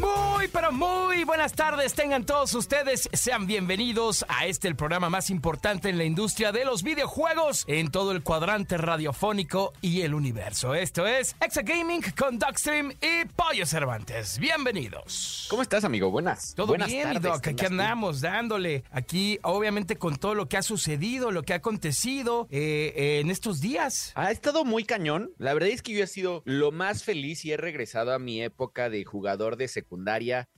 Muy, pero muy buenas tardes. Tengan todos ustedes. Sean bienvenidos a este, el programa más importante en la industria de los videojuegos en todo el cuadrante radiofónico y el universo. Esto es Exa Gaming con Dogstream y Pollo Cervantes. Bienvenidos. ¿Cómo estás, amigo? Buenas. Todo Buenas bien, tardes, Doc. Aquí andamos dándole. Aquí, obviamente, con todo lo que ha sucedido, lo que ha acontecido eh, eh, en estos días. Ha estado muy cañón. La verdad es que yo he sido lo más feliz y he regresado a mi época de jugador de secundaria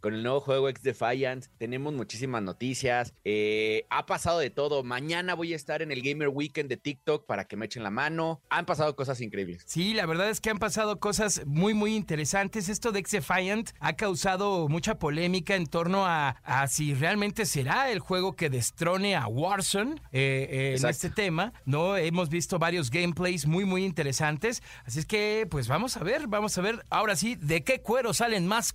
con el nuevo juego X Defiant. Tenemos muchísimas noticias. Eh, ha pasado de todo. Mañana voy a estar en el Gamer Weekend de TikTok para que me echen la mano. Han pasado cosas increíbles. Sí, la verdad es que han pasado cosas muy, muy interesantes. Esto de X-Defiant ha causado mucha polémica en torno a, a si realmente será el juego que destrone a Warzone eh, eh, en este tema. No hemos visto varios gameplays muy, muy interesantes. Así es que, pues vamos a ver, vamos a ver ahora sí de qué cuero salen más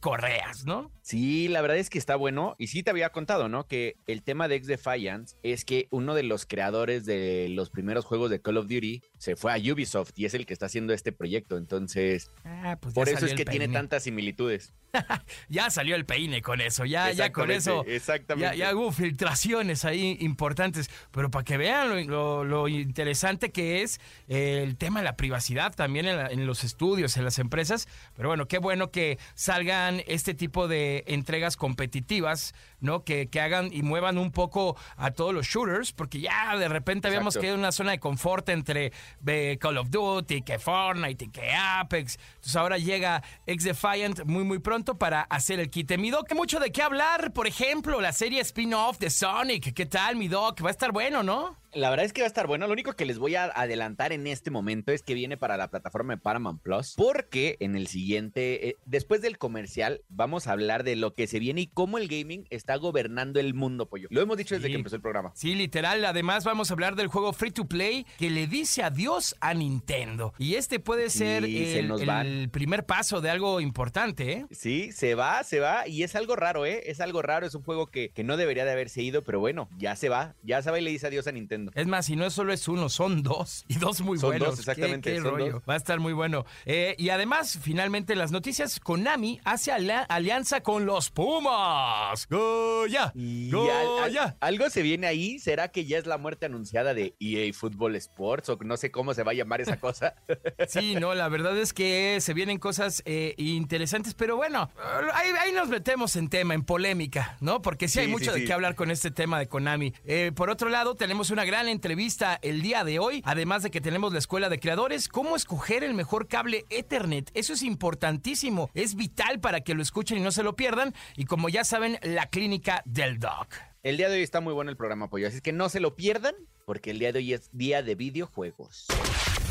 ¿no? Sí, la verdad es que está bueno. Y sí te había contado, ¿no? Que el tema de X Defiant es que uno de los creadores de los primeros juegos de Call of Duty se fue a Ubisoft y es el que está haciendo este proyecto. Entonces, Ah, pues por eso es que tiene tantas similitudes. Ya salió el peine con eso, ya, ya con eso. Exactamente. Ya, ya hubo filtraciones ahí importantes, pero para que vean lo, lo- lo interesante que es eh, el tema de la privacidad también en, la- en los estudios, en las empresas. Pero bueno, qué bueno que salgan este tipo de entregas competitivas, ¿no? Que, que hagan y muevan un poco a todos los shooters, porque ya de repente habíamos Exacto. quedado en una zona de confort entre eh, Call of Duty, que Fortnite, y que Apex. Entonces ahora llega X Defiant muy muy pronto para hacer el quite. Mi Doc, que mucho de qué hablar, por ejemplo, la serie spin-off de Sonic. ¿Qué tal, mi Doc? Va a estar bueno, ¿no? La verdad es que va a estar bueno. Lo único que les voy a adelantar en este momento es que viene para la plataforma de Paramount Plus. Porque en el siguiente, eh, después del comercial, vamos a hablar de lo que se viene y cómo el gaming está gobernando el mundo, pollo. Lo hemos dicho desde Sí. que empezó el programa. Sí, literal. Además, vamos a hablar del juego Free to Play que le dice adiós a Nintendo. Y este puede ser se el, primer paso de algo importante, ¿eh? Sí, se va, se va. Y es algo raro, ¿eh? Es algo raro. Es un juego que, que no debería de haberse ido, pero bueno, ya se va. Ya se va y le dice adiós a Nintendo. Es más, si no solo es uno, son dos. Y dos muy Son buenos. dos, exactamente, Qué, qué son rollo. dos. Va a estar muy bueno. Eh, y además, finalmente, las noticias, Konami hace ala- alianza con los Pumas. ¡Goya! Y al- al- ¡Goya! algo se viene ahí. ¿Será que ya es la muerte anunciada de EA Football Sports? O no sé cómo se va a llamar esa cosa. Sí, no, la verdad es que se vienen cosas eh, interesantes, pero bueno, ahí, ahí nos metemos en tema, en polémica, ¿no? Porque sí, hay Sí, mucho sí, de qué hablar con este tema de Konami. Eh, por otro lado, tenemos una gran entrevista el día de hoy, además de que tenemos la escuela de creadores, cómo escoger el mejor cable Ethernet. Eso es importantísimo, es vital para que lo escuchen y no se lo pierdan. Y como ya saben, la clínica del Doc. El día de hoy está muy bueno el programa, pollo. Así que no se lo pierdan, porque el día de hoy es día de videojuegos.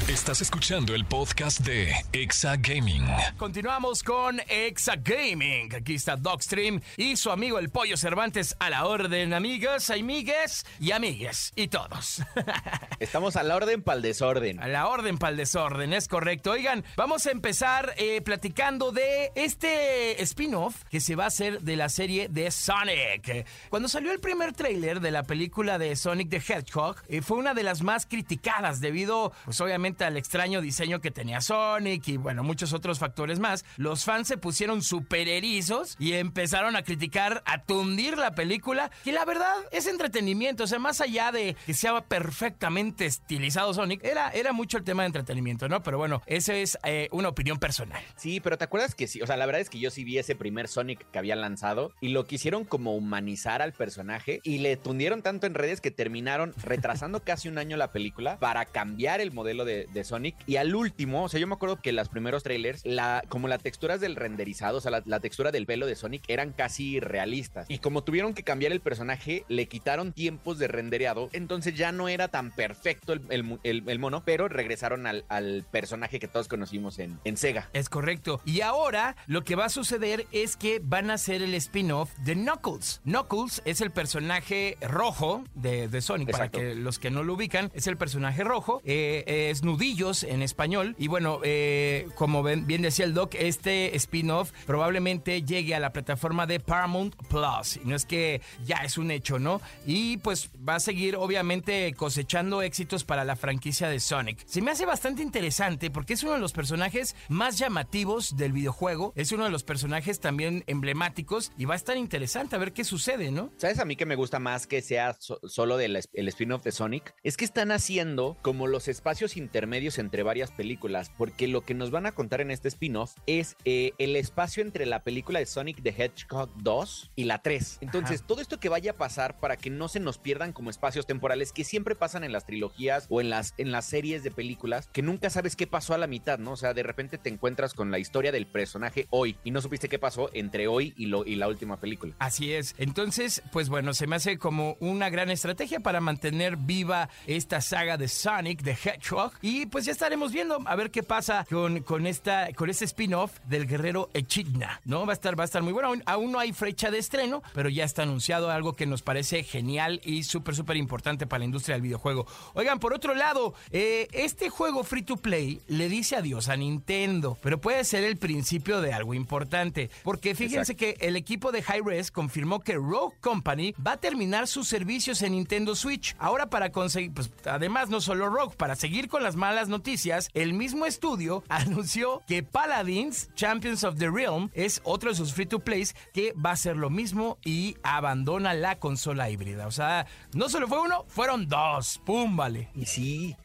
Estás escuchando el podcast de Exa Gaming. Continuamos con Exa Gaming. Aquí está Dogstream y su amigo el Pollo Cervantes a la orden, amigas, amigues y amigues y todos. Estamos a la orden para el desorden. A la orden para el desorden, es correcto. Oigan, vamos a empezar eh, platicando de este spin-off que se va a hacer de la serie de Sonic. Cuando salió el primer tráiler de la película de Sonic the Hedgehog, eh, fue una de las más criticadas debido, pues obviamente, al extraño diseño que tenía Sonic y, bueno, muchos otros factores más. Los fans se pusieron super erizos y empezaron a criticar, a tundir la película, que la verdad es entretenimiento. O sea, más allá de que sea perfectamente estilizado Sonic, era, era mucho el tema de entretenimiento, ¿no? Pero bueno, esa es eh, una opinión personal. Sí, pero ¿te acuerdas que sí? O sea, la verdad es que yo sí vi ese primer Sonic que habían lanzado y lo quisieron como humanizar al personaje y le tundieron tanto en redes que terminaron retrasando casi un año la película para cambiar el modelo de, de, de Sonic. Y al último, o sea, yo me acuerdo que los primeros trailers, la, como las texturas del renderizado, o sea, la, la textura del pelo de Sonic eran casi realistas. Y como tuvieron que cambiar el personaje, le quitaron tiempos de rendereado, entonces ya no era tan perfecto el, el el- el mono, pero regresaron al, al personaje que todos conocimos en, en Sega. Es correcto. Y ahora lo que va a suceder es que van a hacer el spin-off de Knuckles. Knuckles es el personaje rojo de, de Sonic, Exacto. para que los que no lo ubican, es el personaje rojo. eh, es Nudillos en español. Y bueno, eh, como bien decía el doc, este spin-off probablemente llegue a la plataforma de Paramount Plus. Y no es que ya es un hecho, ¿no? Y pues va a seguir obviamente cosechando éxitos para la franquicia de Sonic. Se me hace bastante interesante porque es uno de los personajes más llamativos del videojuego. Es uno de los personajes también emblemáticos y va a estar interesante a ver qué sucede, ¿no? ¿Sabes a mí que me gusta más que sea so- solo del spin-off de Sonic? Es que están haciendo como los espacios intermedios entre varias películas, porque lo que nos van a contar en este spin-off es eh, el espacio entre la película de Sonic the Hedgehog 2 y la 3. Entonces, todo esto que vaya a pasar para que no se nos pierdan como espacios temporales que siempre pasan en las trilogías o en las, en las series de películas, que nunca sabes qué pasó a la mitad, ¿no? O sea, de repente te encuentras con la historia del personaje hoy y no supiste qué pasó entre hoy y, lo, y la última película. Así es. Entonces, pues bueno, se me hace como una gran estrategia para mantener viva esta saga de Sonic, de Hedgehog. Y pues ya estaremos viendo a ver qué pasa con, con, esta, con este spin-off del guerrero Echidna, ¿no? Va a estar, va a estar muy bueno. Aún, aún no hay fecha de estreno, pero ya está anunciado algo que nos parece genial y súper, súper importante para la industria del videojuego. Oigan, por otro lado, eh, este juego free to play le dice adiós a Nintendo, pero puede ser el principio de algo importante, porque fíjense que el equipo de Hi-Res confirmó que Rogue Company va a terminar sus servicios en Nintendo Switch. Ahora para conseguir, pues además no solo Rogue, para seguir con las malas noticias, el mismo estudio anunció que Paladins Champions of the Realm es otro de sus free to plays que va a hacer lo mismo y abandona la consola híbrida. O sea, no solo fue uno, fueron dos. ¡Pum! Vale. Y sí.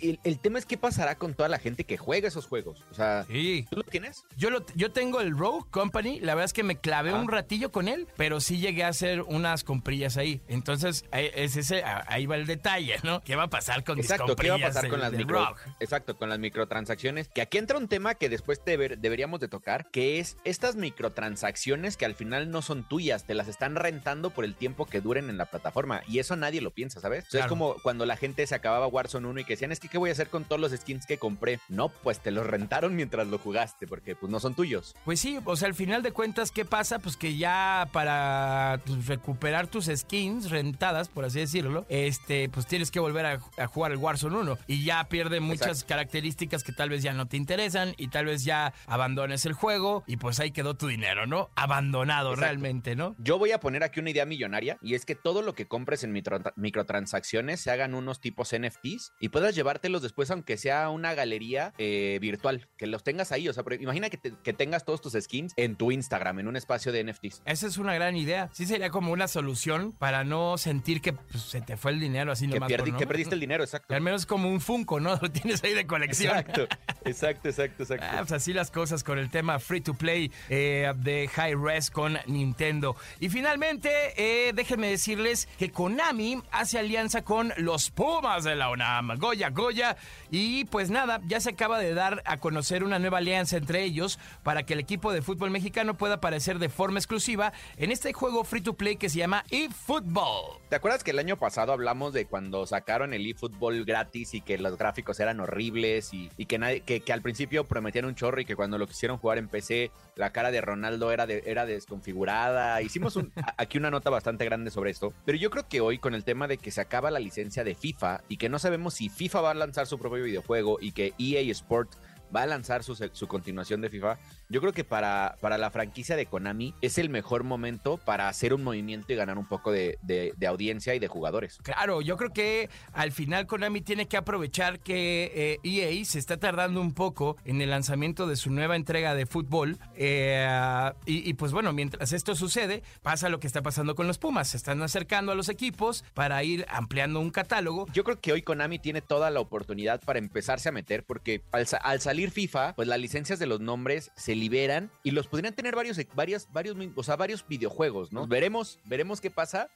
El, el tema es qué pasará con toda la gente que juega esos juegos. O sea, Sí. ¿tú lo tienes? Yo, lo, yo tengo el Rogue Company, la verdad es que me clavé Ah. un ratillo con él, pero sí llegué a hacer unas comprillas ahí. Entonces, ahí, es ese, ahí va el detalle, ¿no? ¿Qué va a pasar con mis Exacto, ¿qué va a pasar con las micro, Rogue? Exacto, con las microtransacciones. Que aquí entra un tema que después deber- deberíamos de tocar, que es estas microtransacciones que al final no son tuyas, te las están rentando por el tiempo que duren en la plataforma. Y eso nadie lo piensa, ¿sabes? O sea, Claro. es como cuando la gente se acababa Warzone 1 y que decían, es que ¿qué voy a hacer con todos los skins que compré? No, pues te los rentaron mientras lo jugaste, porque pues no son tuyos. Pues sí, o sea, al final de cuentas, ¿qué pasa? Pues que ya para pues, recuperar tus skins rentadas, por así decirlo, este, pues tienes que volver a, a jugar el Warzone 1 y ya pierde muchas Exacto. características que tal vez ya no te interesan y tal vez ya abandones el juego y pues ahí quedó tu dinero, ¿no? Abandonado Exacto. realmente, ¿no? Yo voy a poner aquí una idea millonaria y es que todo lo que compres en micro- microtransacciones se hagan unos tipos NFTs y puedas llevártelos después aunque sea una galería eh, virtual, que los tengas ahí. O sea, imagina que, te- que tengas todos tus skins en tu Instagram, en un espacio de NFTs. Esa es una gran idea. Sí sería como una solución para no sentir que pues, se te fue el dinero así Que, nomás. por no. que perdiste el dinero, exacto. Al menos como un Funko, ¿no? Lo tienes ahí de colección. Exacto, exacto, exacto, exacto. Ah, pues así las cosas con el tema free to play eh, de High Res con Nintendo. Y finalmente, eh, déjenme decirles que Konami hace alianza con los Pumas de la UNAM, Goya Goya. Y pues nada, ya se acaba de dar a conocer una nueva alianza entre ellos para que el equipo de fútbol mexicano pueda aparecer de forma exclusiva en este juego free to play que se llama eFootball. ¿Te acuerdas que el año pasado hablamos de cuando sacaron el eFootball gratis y que los gráficos eran horribles y, que, nadie, que, que al principio prometían un chorro y que cuando lo quisieron jugar en PC la cara de Ronaldo era, de, era desconfigurada? Hicimos aquí una nota bastante grande sobre esto, pero yo creo que hoy con el tema de que se acaba la licencia de FIFA y que no sabemos si FIFA va a lanzar su propio videojuego y que EA Sport va a lanzar su, su continuación de FIFA, yo creo que para, para la franquicia de Konami es el mejor momento para hacer un movimiento y ganar un poco de, de- de audiencia y de jugadores. Claro, yo creo que al final Konami tiene que aprovechar que eh, EA se está tardando un poco en el lanzamiento de su nueva entrega de fútbol. eh, y, y, pues bueno, mientras esto sucede, pasa lo que está pasando con los Pumas. Se están acercando a los equipos para ir ampliando un catálogo. Yo creo que hoy Konami tiene toda la oportunidad para empezarse a meter porque al, al salir FIFA, pues las licencias de los nombres se liberan y los podrían tener varios, varios, varios, o sea, varios videojuegos, ¿no? Veremos, veremos qué pasa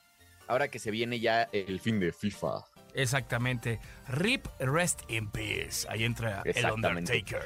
ahora que se viene ya el fin de FIFA. Exactamente. Rip Rest in Peace. Ahí entra el. Undertaker.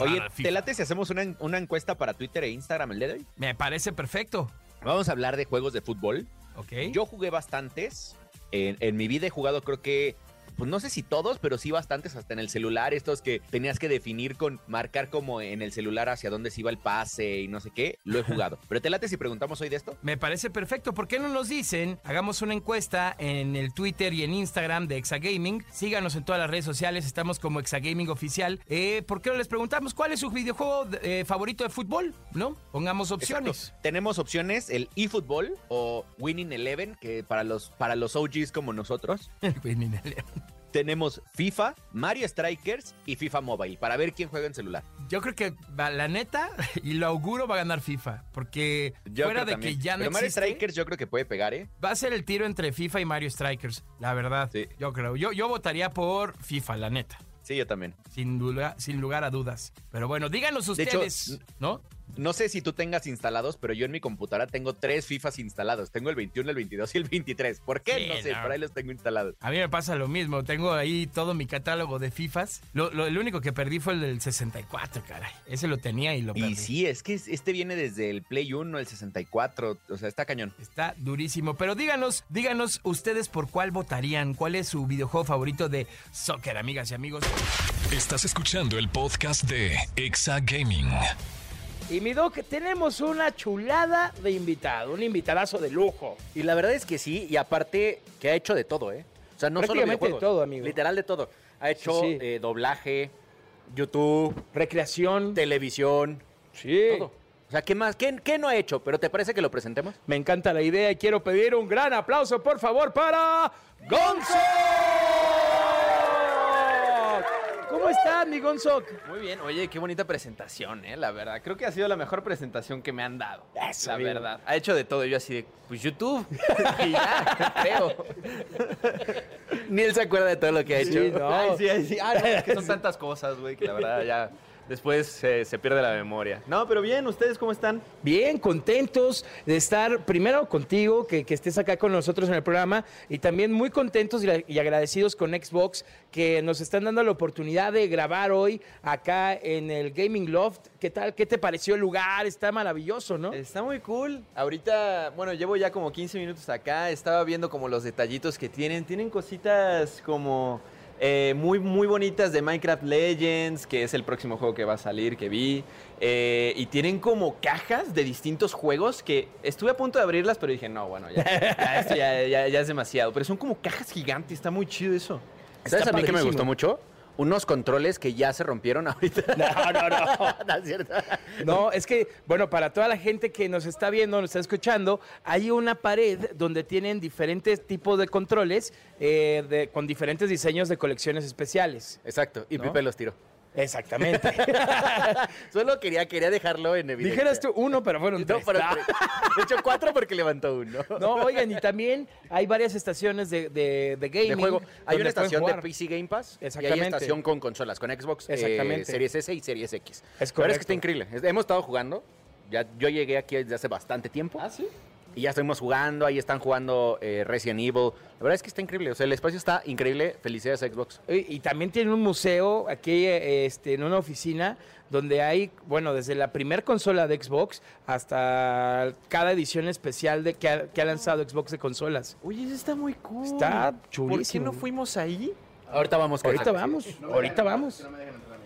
Oye, ¿te late si hacemos una, una encuesta para Twitter e Instagram el día de hoy? Me parece perfecto. Vamos a hablar de juegos de fútbol. ¿Ok? Yo jugué bastantes. En, en mi vida he jugado, creo que, pues no sé si todos, pero sí bastantes, hasta en el celular. Estos que tenías que definir con marcar como en el celular hacia dónde se iba el pase y no sé qué. Lo he jugado. pero te late si preguntamos hoy de esto. Me parece perfecto. ¿Por qué no nos dicen? Hagamos una encuesta en el Twitter y en Instagram de Exagaming. Síganos en todas las redes sociales. Estamos como Exagaming Oficial. Eh, ¿Por qué no les preguntamos cuál es su videojuego eh, favorito de fútbol? ¿No? Pongamos opciones. Exacto. Tenemos opciones, el eFootball o Winning Eleven, que para los, para los OGs como nosotros. Winning Eleven. Tenemos FIFA, Mario Strikers y FIFA Mobile, para ver quién juega en celular. Yo creo que la neta, y lo auguro, va a ganar FIFA. Porque Yo fuera de también. que ya no Pero Mario existe, Strikers yo creo que puede pegar, ¿eh? va a ser el tiro entre FIFA y Mario Strikers. La verdad, Sí. yo creo. Yo, yo votaría por FIFA, la neta. Sí, yo también. Sin, duda, sin lugar a dudas. Pero bueno, díganos hecho, ustedes, ¿no? No sé si tú tengas instalados, pero yo en mi computadora tengo tres FIFAs instalados. Tengo el 21, el 22 y el 23. ¿Por qué? Sí, no sé, no. por ahí los tengo instalados. A mí me pasa lo mismo. Tengo ahí todo mi catálogo de FIFAs. Lo, lo- el único que perdí fue el del 64, caray. Ese lo tenía y lo perdí. Y sí, es que este viene desde el Play 1, el 64. O sea, está cañón. Está durísimo. Pero díganos, díganos ustedes por cuál votarían. ¿Cuál es su videojuego favorito de soccer, amigas y amigos? Estás escuchando el podcast de Exa Gaming. Y mi doc, tenemos una chulada de invitado, un invitadazo de lujo. Y la verdad es que sí, y aparte que ha hecho de todo, ¿eh? O sea, no solo de todo, amigo. Literal de todo. Ha hecho Sí, sí. eh, doblaje, YouTube, Recreación. televisión, Sí. todo. O sea, ¿qué más? ¿Qué, qué no ha hecho? ¿Pero te parece que lo presentemos? Me encanta la idea y quiero pedir un gran aplauso, por favor, para Gonzo. ¿Cómo está, mi Gonzo? Muy bien, oye, qué bonita presentación, eh, la verdad. Creo que ha sido la mejor presentación que me han dado. Eso, la amigo. verdad. Ha hecho de todo, yo así de, pues YouTube. y ya, creo. Ni él se acuerda de todo lo que ha hecho. Sí, no. Ay, sí, ay, sí. Ah, no, es que son tantas cosas, güey, que la verdad ya después se, se pierde la memoria. No, pero bien, ¿ustedes cómo están? Bien, contentos de estar primero contigo, que, que estés acá con nosotros en el programa, y también muy contentos y, y agradecidos con Xbox, que nos están dando la oportunidad de grabar hoy acá en el Gaming Loft. ¿Qué tal? ¿Qué te pareció el lugar? Está maravilloso, ¿no? Está muy cool. Ahorita, bueno, llevo ya como 15 minutos acá. Estaba viendo como los detallitos que tienen. Tienen cositas como eh, muy, muy bonitas de Minecraft Legends, que es el próximo juego que va a salir, que vi. Eh, y tienen como cajas de distintos juegos que estuve a punto de abrirlas, pero dije, no, bueno, ya, ya, esto ya, ya- ya es demasiado. Pero son como cajas gigantes. Está muy chido eso. ¿Sabes Está a mí que me gustó mucho? Unos controles que ya se rompieron ahorita. No, no, no. No, es cierto. No, es que, bueno, para toda la gente que nos está viendo, nos está escuchando, hay una pared donde tienen diferentes tipos de controles eh, de- con diferentes diseños de colecciones especiales. Exacto, y ¿No? Pipe los tiró. Exactamente. Solo quería, quería dejarlo en evidencia. Dijeras tú uno, pero fueron No, tres. pero Ah. tres. De hecho, cuatro porque levantó uno. No, oigan, y también hay varias estaciones de, de, de gaming. de juego. Hay una estación de. PC Game Pass y hay Exactamente. estación con consolas, con Xbox, eh, Exactamente. Series S y Series X. Es La verdad es correcto. que está increíble. Hemos estado jugando. Ya, yo llegué aquí desde hace bastante tiempo. ¿Ah, sí? Y ya estuvimos jugando, ahí están jugando eh, Resident Evil. La verdad es que está increíble. O sea, el espacio está increíble. Felicidades a Xbox. Y, y también tiene un museo aquí eh, este, en una oficina donde hay, bueno, desde la primer consola de Xbox hasta cada edición especial de que ha, que ha lanzado Xbox de consolas. Oye, eso está muy cool. Está ¿Por qué chulísimo. no fuimos ahí? Ahorita vamos con Ahorita vamos, ahorita vamos.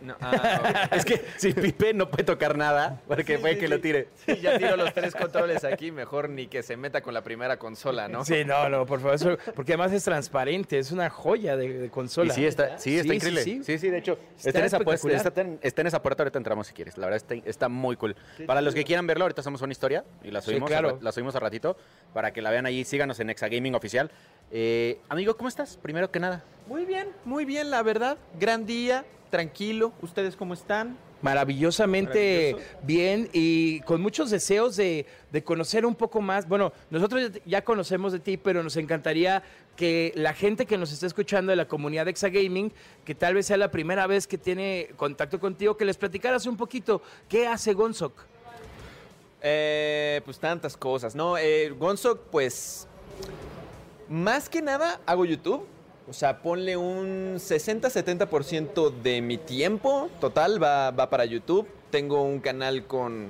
No, ah, Es que si Pipe no puede tocar nada, porque fue que lo tire. Sí, ya tiro los tres controles aquí, mejor ni que se meta con la primera consola, ¿no? Sí, no, no, por favor, eso- porque además es transparente, es una joya de, de Y consola. sí, está, sí, está Sí, increíble. sí, Sí, sí. sí, de hecho. Está Está, en esa espectacular. está, en, está en esa puerta, ahorita entramos si quieres. La verdad está, está muy cool. Para los que quieran verlo, ahorita hacemos una historia y la Sí, subimos, claro. a la subimos a ratito para que la vean ahí. Síganos en Exagaming Oficial. Eh, amigo, ¿cómo estás? Primero que nada. Muy bien, muy bien, la verdad. Gran día, tranquilo. ¿Ustedes cómo están? Maravillosamente bien y con muchos deseos de, de conocer un poco más. Bueno, nosotros ya conocemos de ti, pero nos encantaría que la gente que nos está escuchando de la comunidad de Exagaming, que tal vez sea la primera vez que tiene contacto contigo, que les platicaras un poquito qué hace Gonzok. Eh, pues tantas cosas, ¿no? Eh, Gonzo, pues. Más que nada hago YouTube. O sea, ponle un 60-70% de mi tiempo total va, va para YouTube. Tengo un canal con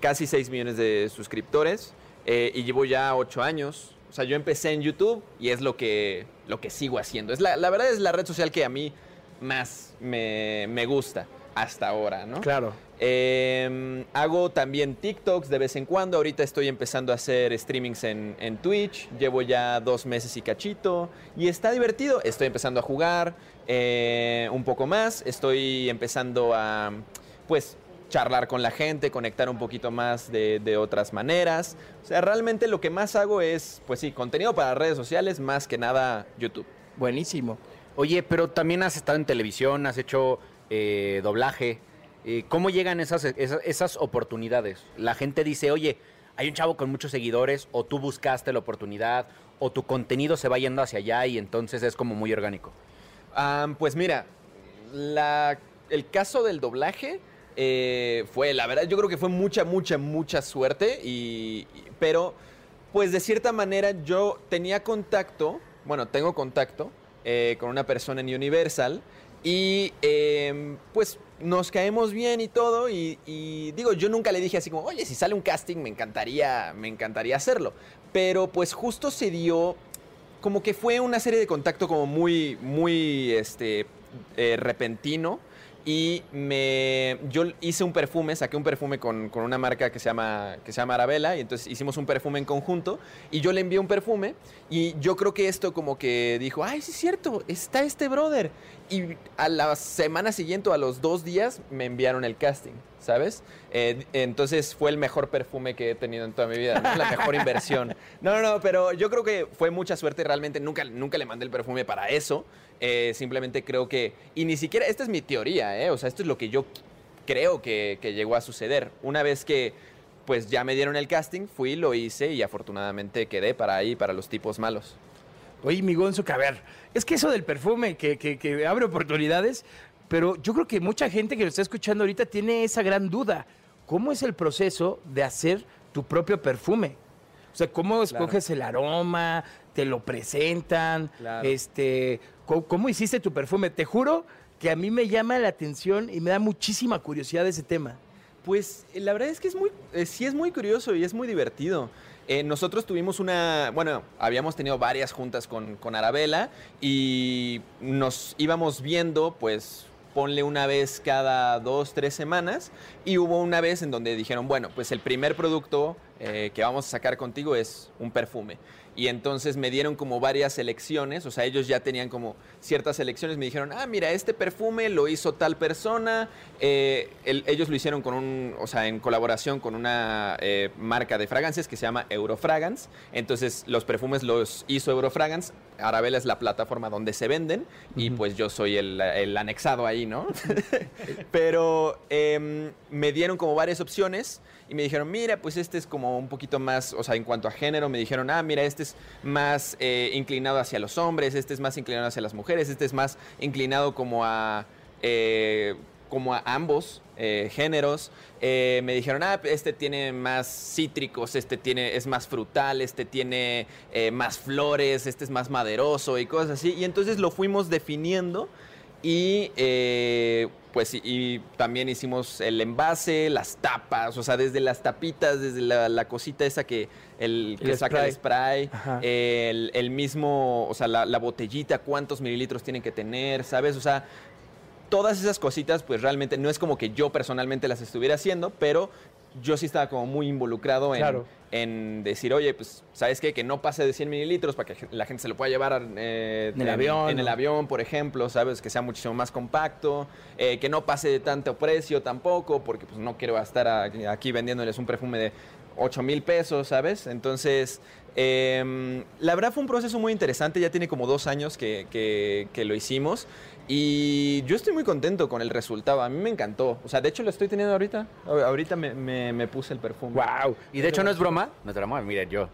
casi 6 millones de suscriptores eh, y llevo ya 8 años. O sea, yo empecé en YouTube y es lo que, lo que sigo haciendo. Es la, la verdad es la red social que a mí más me, me gusta hasta ahora, ¿no? Claro. Eh, hago también TikToks de vez en cuando. Ahorita estoy empezando a hacer streamings en, en Twitch. Llevo ya dos meses y cachito. Y está divertido. Estoy empezando a jugar eh, un poco más. Estoy empezando a, pues, charlar con la gente, conectar un poquito más de, de otras maneras. O sea, realmente lo que más hago es, pues sí, contenido para redes sociales, más que nada YouTube. Buenísimo. Oye, pero también has estado en televisión, has hecho eh, doblaje. Eh, ¿Cómo llegan esas, esas, oportunidades? La gente dice, oye, hay un chavo con muchos seguidores, o tú buscaste la oportunidad, o tu contenido se va yendo hacia allá y entonces es como muy orgánico. Pues mira, el caso del doblaje eh, fue, la verdad, yo creo que fue mucha, mucha, mucha suerte, y, y- pero pues de cierta manera yo tenía contacto, bueno, tengo contacto eh, con una persona en Universal y em, pues nos caemos bien y todo y, digo, yo nunca le dije así como, oye, si sale un casting me encantaría, me encantaría hacerlo, pero pues justo se dio como que fue una serie de contacto como muy, muy, este, eh, repentino. Y me, yo hice un perfume, saqué un perfume con, con una marca que se, llama, que se llama Arabella y entonces hicimos un perfume en conjunto y yo le envié un perfume y yo creo que esto como que dijo, ay, sí es cierto, está este brother. Y a la semana siguiente a los dos días me enviaron el casting, ¿sabes? Eh, entonces fue el mejor perfume que he tenido en toda mi vida, ¿no? la mejor inversión. No, no, no, pero yo creo que fue mucha suerte, realmente nunca, nunca le mandé el perfume para eso. Eh, simplemente creo que, y ni siquiera, esta es mi teoría, ¿eh? o sea, esto es lo que yo creo que, que llegó a suceder. Una vez que pues ya me dieron el casting, fui, lo hice y afortunadamente quedé para ahí, para los tipos malos. Oye, mi Gonzo, que a ver, es que eso del perfume que, que- que abre oportunidades, pero yo creo que mucha gente que lo está escuchando ahorita tiene esa gran duda. ¿Cómo es el proceso de hacer tu propio perfume? O sea, ¿cómo escoges el aroma? ¿Te lo presentan? Claro. Este, ¿cómo, cómo hiciste tu perfume? Te juro que a mí me llama la atención y me da muchísima curiosidad ese tema. Pues eh, la verdad es que es muy, eh, sí es muy curioso y es muy divertido. Eh, nosotros tuvimos una, bueno, habíamos tenido varias juntas con, con Arabella y nos íbamos viendo, pues ponle una vez cada dos, tres semanas y hubo una vez en donde dijeron, bueno, pues el primer producto eh, que vamos a sacar contigo es un perfume. Y entonces me dieron como varias selecciones, o sea, ellos ya tenían como ciertas selecciones, me dijeron, ah, mira, este perfume lo hizo tal persona, eh, el- ellos lo hicieron con un, o sea, en colaboración con una eh, marca de fragancias que se llama Eurofragance, entonces los perfumes los hizo Eurofragance, Arabella es la plataforma donde se venden y pues yo soy el, el anexado ahí, ¿no? Pero em, me dieron como varias opciones y me dijeron, mira, pues este es como un poquito más, o sea, en cuanto a género, me dijeron, ah, mira, este más eh, inclinado hacia los hombres, este es más inclinado hacia las mujeres, este es más inclinado como a... eh, como a ambos eh, géneros, me dijeron, ah, este tiene más cítricos, este tiene, es más frutal, este tiene más flores, este es más maderoso y cosas así. Y entonces lo fuimos definiendo y eh, pues y, y también hicimos el envase, las tapas, o sea, desde las tapitas, desde la, la cosita esa que, el, que El saca el spray, el, el mismo, o sea, la, la botellita, cuántos mililitros tienen que tener, ¿sabes? O sea, todas esas cositas, pues realmente no es como que yo personalmente las estuviera haciendo, pero yo sí estaba como muy involucrado en, Claro. en decir, oye, pues, ¿sabes qué? Que no pase de 100 mililitros para que la gente se lo pueda llevar eh, En el avión, En el avión, por ejemplo, ¿sabes? Que sea muchísimo más compacto, eh, que no pase de tanto precio tampoco, porque pues no quiero estar aquí vendiéndoles un perfume de 8 mil pesos, ¿sabes? Entonces, em, la verdad fue un proceso muy interesante, ya tiene como dos años que, que- que lo hicimos y yo estoy muy contento con el resultado, a mí me encantó, o sea, de hecho lo estoy teniendo ahorita, A- ahorita me, me- me puse el perfume. ¡Wow! Y de hecho no es broma, no es broma, mire, yo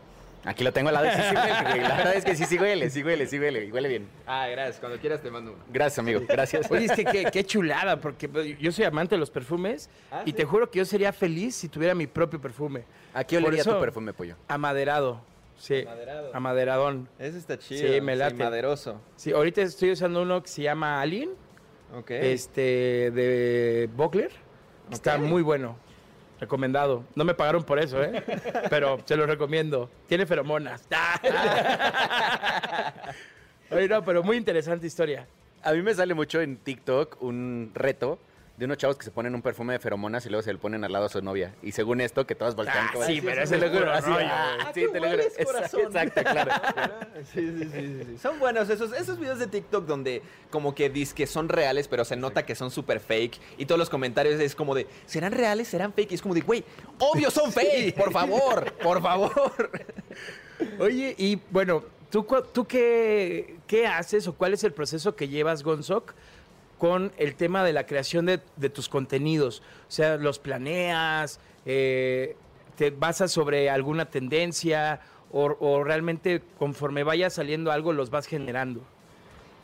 aquí lo tengo al lado, sí, sí huele, güey. La verdad es que sí, sí huele, sí huele, sí huele, y huele bien. Ah, gracias, cuando quieras te mando uno. Gracias, amigo, gracias. Oye, es que qué, qué chulada, porque pues, yo soy amante de los perfumes Ah, y sí. te juro que yo sería feliz si tuviera mi propio perfume. Aquí Por olería tu perfume, pollo. Amaderado. Sí, Amaderado. amaderadón. Ese está chido. Sí, me late. maderoso. Sí, ahorita estoy usando uno que se llama Alien, Ok. este, de Buckler. Está muy bueno. Recomendado. No me pagaron por eso, ¿eh? Pero se lo recomiendo. Tiene feromonas. Oye, no, pero muy interesante historia. A mí me sale mucho en TikTok un reto de unos chavos que se ponen un perfume de feromonas y luego se le ponen al lado a su novia. Y según esto, que todas voltean Ah, como... sí, pero ese es lo así, ah, sí, te lo juro. Exacto, claro. Sí, sí, sí, sí, sí. Son buenos esos, esos videos de TikTok donde como que dices que son reales, pero se nota que son súper fake. Y todos los comentarios es como de, ¿serán reales? ¿Serán fake? Y es como de, güey, obvio son fake, por favor, por favor. Oye, y bueno, ¿tú, tú qué, qué haces o cuál es el proceso que llevas, Gonzoc, con el tema de la creación de, tus contenidos? O sea, ¿los planeas? Eh, ¿Te basas sobre alguna tendencia? O, o realmente conforme vaya saliendo algo los vas generando?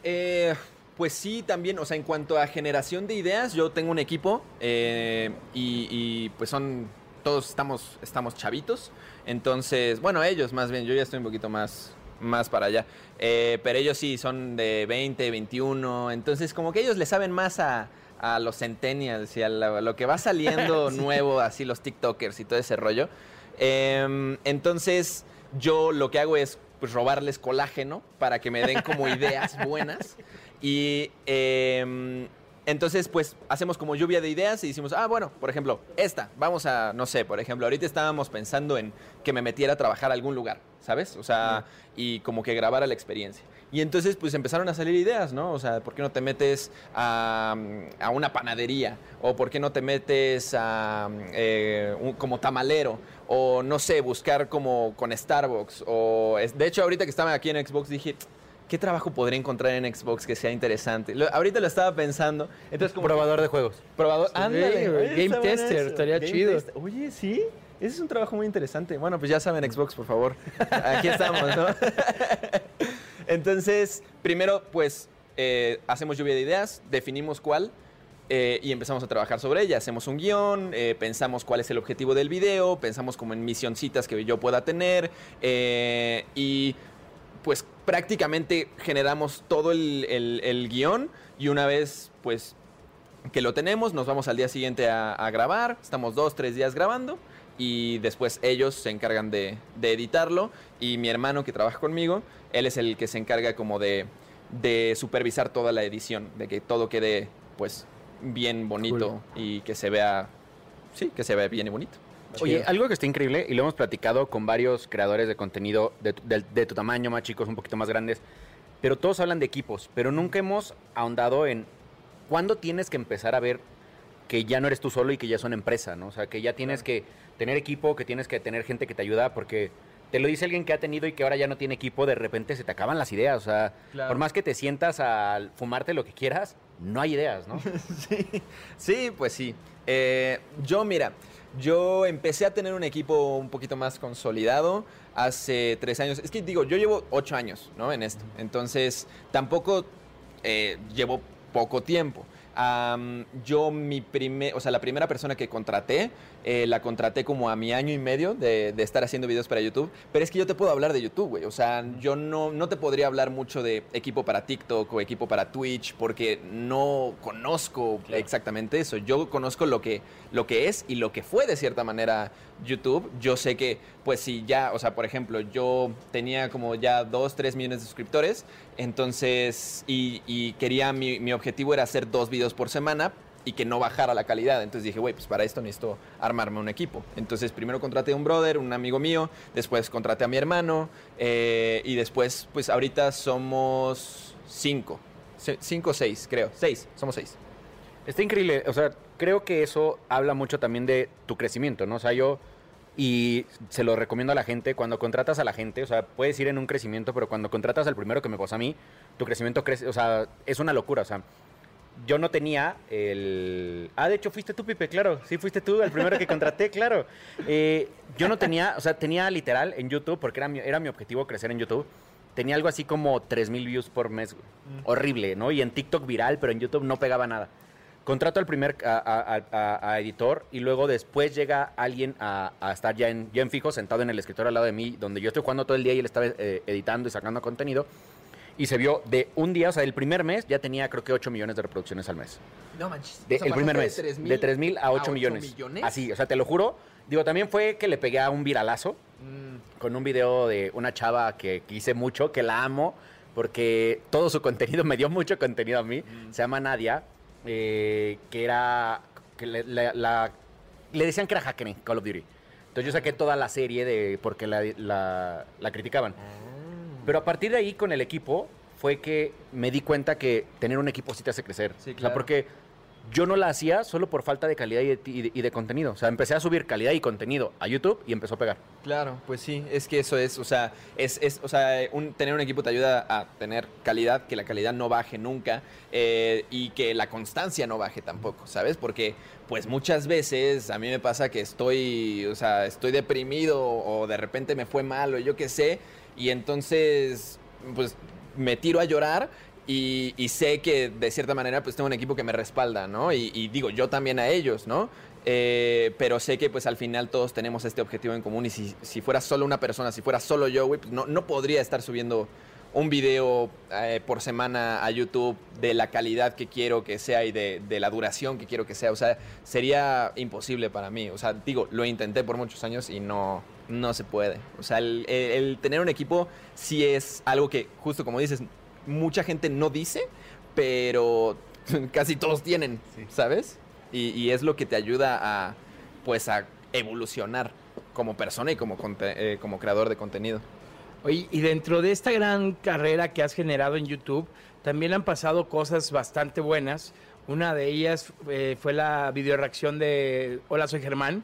Eh, pues sí, también, o sea, en cuanto a generación de ideas, yo tengo un equipo eh, y, y, pues son, todos estamos, estamos chavitos. Entonces, bueno, ellos más bien, yo ya estoy un poquito más, más para allá. Eh, pero ellos sí son de 20, 21. Entonces, como que ellos le saben más a, a los centennials y a lo que va saliendo nuevo, así los TikTokers y todo ese rollo. Em, entonces, yo lo que hago es pues, robarles colágeno para que me den como ideas buenas. Y em, entonces, pues, hacemos como lluvia de ideas y decimos, ah, bueno, por ejemplo, esta, vamos a, no sé, por ejemplo, ahorita estábamos pensando en que me metiera a trabajar a algún lugar, ¿sabes? O sea, y como que grabara la experiencia. Y entonces, pues, empezaron a salir ideas, ¿no? O sea, ¿por qué no te metes a, a una panadería? ¿O por qué no te metes a, eh, un- como tamalero? O, no sé, buscar como con Starbucks. O, es- de hecho, ahorita que estaba aquí en Xbox dije... ¿Qué trabajo podría encontrar en Xbox que sea interesante? Lo- ahorita lo estaba pensando. Entonces, como Probador de juegos. Probador. Ándale. güey, Oye, game tester, eso. estaría Game chido. Oye, sí. Ese es un trabajo muy interesante. Bueno, pues ya saben, Xbox, por favor. Aquí estamos, ¿no? Entonces, primero, pues, eh, hacemos lluvia de ideas, definimos cuál eh, y empezamos a trabajar sobre ella. Hacemos un guion, eh, pensamos cuál es el objetivo del video, pensamos como en misioncitas que yo pueda tener eh, y pues prácticamente generamos todo el, el- el guion y una vez pues que lo tenemos nos vamos al día siguiente a, a grabar, estamos dos, tres días grabando y después ellos se encargan de, de editarlo. Y mi hermano que trabaja conmigo, él es el que se encarga como de, de supervisar toda la edición, de que todo quede pues bien bonito y que se vea, sí, que se vea bien y bonito. Oye, algo que está increíble, y lo hemos platicado con varios creadores de contenido de, tu- del- de tu tamaño, más chicos, un poquito más grandes, pero todos hablan de equipos, pero nunca hemos ahondado en cuándo tienes que empezar a ver que ya no eres tú solo y que ya es una empresa, ¿no? O sea, que ya tienes que tener equipo, que tienes que tener gente que te ayuda, porque te lo dice alguien que ha tenido y que ahora ya no tiene equipo, de repente se te acaban las ideas, o sea, Claro. por más que te sientas a fumarte lo que quieras, no hay ideas, ¿no? Sí, sí, pues sí. Eh, yo, mira, yo empecé a tener un equipo un poquito más consolidado hace tres años. Es que digo, yo llevo ocho años, ¿no? En esto. Entonces, tampoco eh, llevo poco tiempo. Yo mi primer, o sea, la primera persona que contraté, eh, la contraté como a mi año y medio de, de estar haciendo videos para YouTube. Pero es que yo te puedo hablar de YouTube, güey. O sea, yo no, no te podría hablar mucho de equipo para TikTok o equipo para Twitch porque no conozco exactamente eso. Yo conozco lo que, lo que es y lo que fue de cierta manera YouTube. Yo sé que, pues si ya, o sea, por ejemplo, yo tenía como ya 2, 3 millones de suscriptores, entonces, y, y quería, mi, mi objetivo era hacer dos videos por semana y que no bajara la calidad. Entonces dije, güey, pues para esto necesito armarme un equipo. Entonces primero contraté a un brother, un amigo mío, después contraté a mi hermano eh, y después, pues ahorita somos cinco. Cinco o seis, creo. Seis, somos seis. Está increíble, o sea, creo que eso habla mucho también de tu crecimiento, ¿no? O sea, yo, y se lo recomiendo a la gente, cuando contratas a la gente, o sea, puedes ir en un crecimiento, pero cuando contratas al primero que me pasó a mí, tu crecimiento crece, o sea, es una locura, o sea, yo no tenía el... Ah, de hecho, fuiste tú, Pipe, claro, sí, fuiste tú, el primero que contraté, claro. Eh, yo no tenía, o sea, tenía literal en YouTube, porque era mi, era mi objetivo crecer en YouTube, tenía algo así como 3 mil views por mes, güey. Horrible, ¿no? Y en TikTok viral, pero en YouTube no pegaba nada contrato al primer a, a- a- a editor y luego después llega alguien a, a estar ya en, ya en fijo, sentado en el escritorio al lado de mí, donde yo estoy jugando todo el día y él estaba eh, editando y sacando contenido. Y se vio de un día, o sea, el primer mes ya tenía creo que 8 millones de reproducciones al mes. No manches. De- O sea, el primer mes. De 3 mil a 8 millones. Así, o sea, te lo juro. Digo, también fue que le pegué a un viralazo Mm, con un video de una chava que quise mucho, que la amo, porque todo su contenido me dio mucho contenido a mí. Se llama Nadia, eh, que era. que le, la- la- le decían que era hacker en Call of Duty. Entonces yo saqué toda la serie de porque la, la- la criticaban. Pero a partir de ahí, con el equipo, fue que me di cuenta que tener un equipo sí te hace crecer. Sí, O sea, claro. porque yo no la hacía solo por falta de calidad y de, y de- y de contenido. O sea, empecé a subir calidad y contenido a YouTube y empezó a pegar. Claro, pues sí, es que eso es, o sea, es, es o sea, un- tener un equipo te ayuda a tener calidad, que la calidad no baje nunca eh, y que la constancia no baje tampoco, ¿sabes? Porque pues muchas veces a mí me pasa que estoy, o sea, estoy deprimido o de repente me fue mal o yo qué sé y entonces pues me tiro a llorar y, sé que de cierta manera pues tengo un equipo que me respalda, ¿no? Y, digo, yo también a ellos, ¿no? Eh, pero sé que pues al final todos tenemos este objetivo en común y si, si fuera solo una persona, si fuera solo yo, pues no, no podría estar subiendo un video eh, por semana a YouTube de la calidad que quiero que sea y de la duración que quiero que sea. O sea, sería imposible para mí. O sea, digo, lo intenté por muchos años y no, no se puede. O sea, el, el- el tener un equipo sí es algo que, justo como dices, mucha gente no dice, pero casi todos tienen, ¿sabes? Y, y es lo que te ayuda a, pues, a evolucionar como persona y como, eh, como creador de contenido. Oye, y dentro de esta gran carrera que has generado en YouTube, también han pasado cosas bastante buenas. Una de ellas eh, fue la videoreacción de Hola, soy Germán,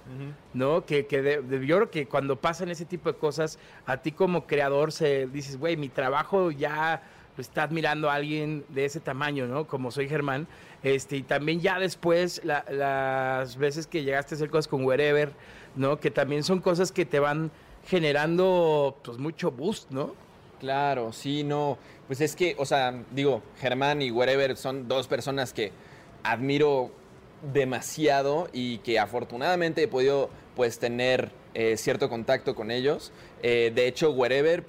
¿no? Que, que de- de- yo creo que cuando pasan ese tipo de cosas, a ti como creador se dices, güey, mi trabajo ya lo está admirando a alguien de ese tamaño, ¿no? Como soy Germán. Este, y también ya después, la- las veces que llegaste a hacer cosas con Wherever, ¿no? Que también son cosas que te van generando, pues, mucho boost, ¿no? Claro, sí, no. Pues es que, o sea, digo, Germán y Wherever son dos personas que admiro demasiado y que afortunadamente he podido, pues, tener eh, cierto contacto con ellos. Eh, de hecho, Wherever,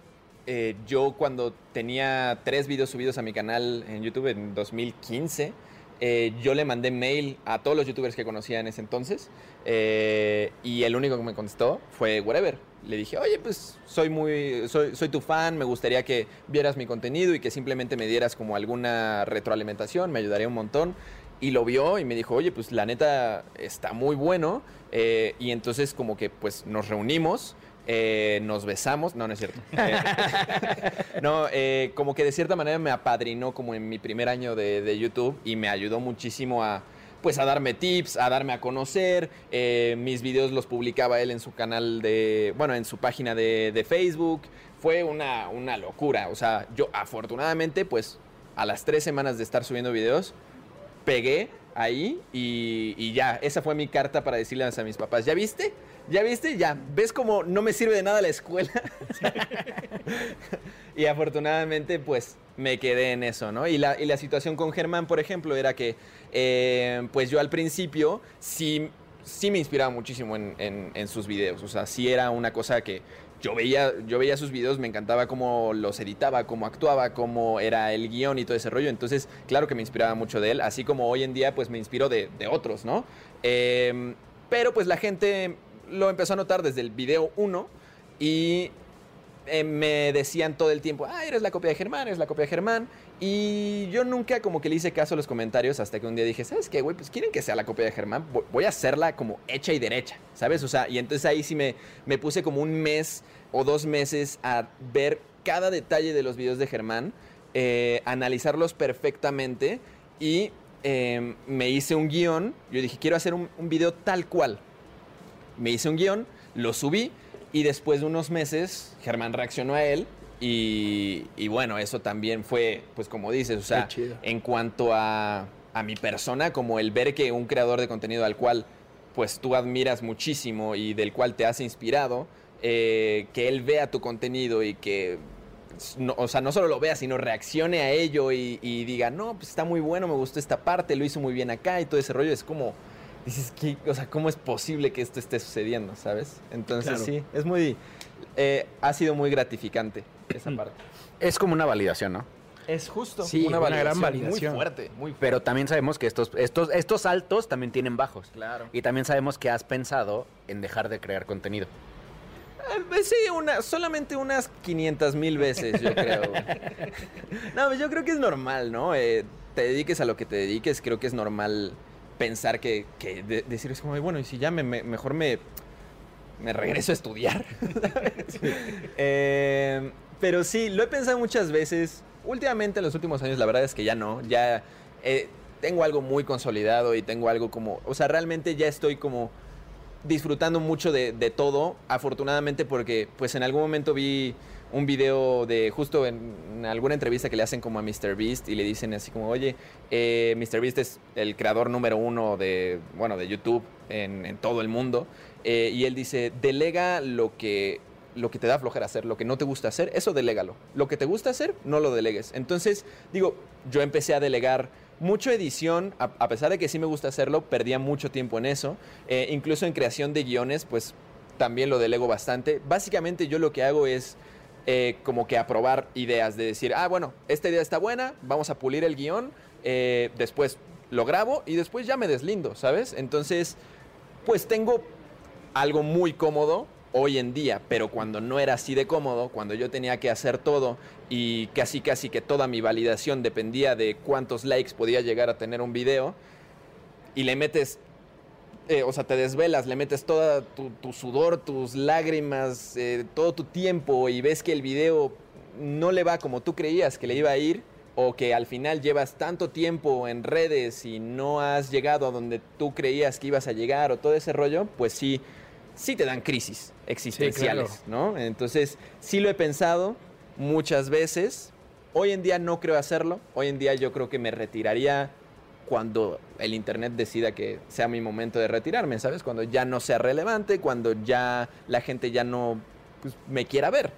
eh, yo cuando tenía tres videos subidos a mi canal en YouTube en 2015, eh, yo le mandé mail a todos los youtubers que conocía en ese entonces y el único que me contestó fue Wherever. Le dije, oye, pues soy muy, soy, soy tu fan, me gustaría que vieras mi contenido y que simplemente me dieras como alguna retroalimentación, me ayudaría un montón. Y lo vio y me dijo, oye, pues la neta está muy bueno. Eh, y entonces como que pues nos reunimos, eh, nos besamos, no, no es cierto. No, eh, como que de cierta manera me apadrinó como en mi primer año de, de YouTube y me ayudó muchísimo a, pues a darme tips, a darme a conocer. Mis videos los publicaba él en su canal de, bueno, en su página de, de Facebook. Fue una, una locura. O sea, yo afortunadamente, pues a las tres semanas de estar subiendo videos, pegué ahí y, y ya, esa fue mi carta para decirles a mis papás, ¿ya viste? ¿Ya viste? Ya, ¿ves cómo no me sirve de nada la escuela? y afortunadamente, pues, me quedé en eso, ¿no? Y la, y la situación con Germán, por ejemplo, era que, eh, pues yo al principio sí, sí me inspiraba muchísimo en, en- en sus videos, o sea, sí era una cosa que yo veía, yo veía sus videos, me encantaba cómo los editaba, cómo actuaba, cómo era el guion y todo ese rollo. Entonces, claro que me inspiraba mucho de él, así como hoy en día, pues me inspiro de, de otros, ¿no? Eh, pero pues la gente lo empezó a notar desde el video 1 y eh, me decían todo el tiempo, ah, eres la copia de Germán, eres la copia de Germán. Y yo nunca como que le hice caso a los comentarios hasta que un día dije, ¿sabes qué, güey? Pues quieren que sea la copia de Germán, Vo- voy a hacerla como hecha y derecha, ¿sabes? O sea, y entonces ahí sí me, me puse como un mes o dos meses a ver cada detalle de los videos de Germán, eh, analizarlos perfectamente y eh, me hice un guion. Yo dije, quiero hacer un, un video tal cual. Me hice un guion, lo subí y después de unos meses Germán reaccionó a él y, y bueno, eso también fue, pues como dices, o sea, en cuanto a, a mi persona, como el ver que un creador de contenido al cual pues tú admiras muchísimo y del cual te has inspirado, eh, que él vea tu contenido y que no- o sea, no solo lo vea, sino reaccione a ello y, y diga, no, pues está muy bueno, me gustó esta parte, lo hizo muy bien acá y todo ese rollo. Es como, dices, ¿qué? o sea, ¿cómo es posible que esto esté sucediendo, sabes? Entonces Claro. sí, es muy, eh, ha sido muy gratificante esa Mm. parte. Es como una validación, ¿no? Es justo Sí, una gran validación. Muy fuerte, muy fuerte. Pero también sabemos que estos, estos, estos altos también tienen bajos. Claro. Y también sabemos que has pensado en dejar de crear contenido. Eh, sí, una, solamente unas 500 mil veces, yo creo. no, pues yo creo que es normal, ¿no? Eh, te dediques a lo que te dediques, creo que es normal pensar que, que de- decir es como, bueno, y si ya me, me- mejor me, me regreso a estudiar. Eh, pero sí, lo he pensado muchas veces. Últimamente, en los últimos años, la verdad es que ya no. Ya eh, tengo algo muy consolidado y tengo algo como. O sea, realmente ya estoy como disfrutando mucho de, todo. Afortunadamente, porque pues en algún momento vi un video de justo en, alguna entrevista que le hacen como a Mr. Beast y le dicen así como, oye, eh, Mr. Beast es el creador número uno de, bueno, de YouTube en todo el mundo. Eh, y él dice, delega lo que, lo que te da flojera hacer, lo que no te gusta hacer, eso delégalo. Lo que te gusta hacer, no lo delegues. Entonces, digo, yo empecé a delegar mucho edición, a, pesar de que sí me gusta hacerlo, perdía mucho tiempo en eso. Eh, incluso en creación de guiones, pues también lo delego bastante. Básicamente yo lo que hago es eh, como que aprobar ideas, de decir, ah, bueno, esta idea está buena, vamos a pulir el guion, después lo grabo y después ya me deslindo, ¿sabes? Entonces, pues tengo algo muy cómodo hoy en día, pero cuando no era así de cómodo, cuando yo tenía que hacer todo y casi casi que toda mi validación dependía de cuántos likes podía llegar a tener un video y le metes, eh, o sea, te desvelas, le metes toda tu, tu sudor, tus lágrimas, eh, todo tu tiempo y ves que el video no le va como tú creías que le iba a ir o que al final llevas tanto tiempo en redes y no has llegado a donde tú creías que ibas a llegar o todo ese rollo, pues sí, sí te dan crisis existenciales, ¿no? Entonces, sí lo he pensado muchas veces. Hoy en día no creo hacerlo. Hoy en día yo creo que me retiraría cuando el internet decida que sea mi momento de retirarme, ¿sabes? Cuando ya no sea relevante, cuando ya la gente ya no pues, me quiera ver.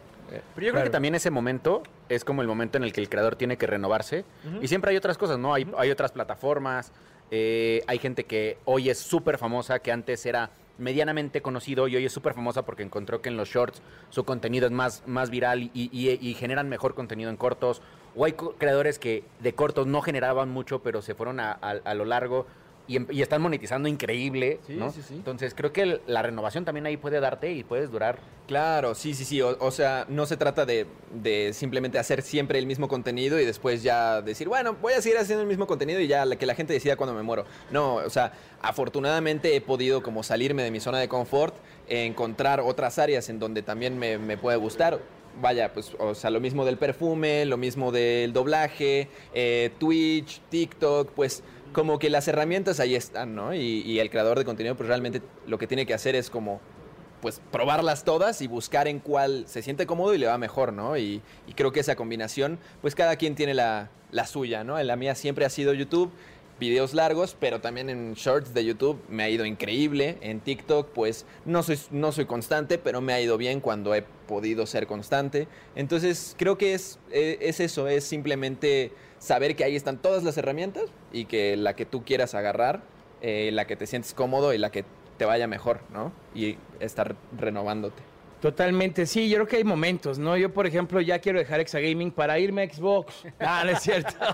Pero yo creo que también ese momento es como el momento en el que el creador tiene que renovarse. Y siempre hay otras cosas, ¿no? Hay, hay otras plataformas, eh, hay gente que hoy es súper famosa, que antes era medianamente conocido y hoy es súper famosa porque encontró que en los shorts su contenido es más, más viral y, y- y generan mejor contenido en cortos. O hay creadores que de cortos no generaban mucho, pero se fueron a, a- a lo largo y, em- y están monetizando increíble, Sí, ¿no? sí, sí. Entonces creo que el- la renovación también ahí puede darte y puedes durar Claro, sí, sí, sí. O, o sea, no se trata de, de simplemente hacer siempre el mismo contenido y después ya decir, bueno, voy a seguir haciendo el mismo contenido y ya la- que la gente decida cuando me muero. No, o sea, afortunadamente he podido como salirme de mi zona de confort, encontrar otras áreas en donde también me, me puede gustar. Vaya, pues, o sea, lo mismo del perfume, lo mismo del doblaje, eh, Twitch, TikTok, pues como que las herramientas ahí están, ¿no? Y, y el creador de contenido pues realmente lo que tiene que hacer es como pues probarlas todas y buscar en cuál se siente cómodo y le va mejor, ¿no? Y, y creo que esa combinación, pues cada quien tiene la, la suya, ¿no? La mía siempre ha sido YouTube, videos largos, pero también en shorts de YouTube me ha ido increíble. En TikTok, pues no soy, no soy constante, pero me ha ido bien cuando he podido ser constante. Entonces creo que es, eh, es eso, es simplemente saber que ahí están todas las herramientas y que la que tú quieras agarrar, eh, la que te sientes cómodo y la que te vaya mejor, ¿no? Y estar renovándote. Totalmente, sí, yo creo que hay momentos, ¿no? Yo, por ejemplo, ya quiero dejar Exagaming para irme a Xbox. No, no es cierto.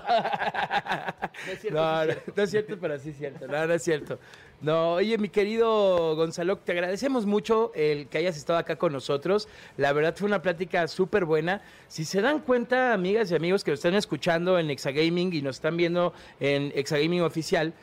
No, no, no es cierto, pero sí es cierto. No, no es cierto. No, oye, mi querido Gonzalo, te agradecemos mucho el que hayas estado acá con nosotros. La verdad fue una plática súper buena. Si se dan cuenta, amigas y amigos que nos están escuchando en Exagaming y nos están viendo en Exagaming Oficial,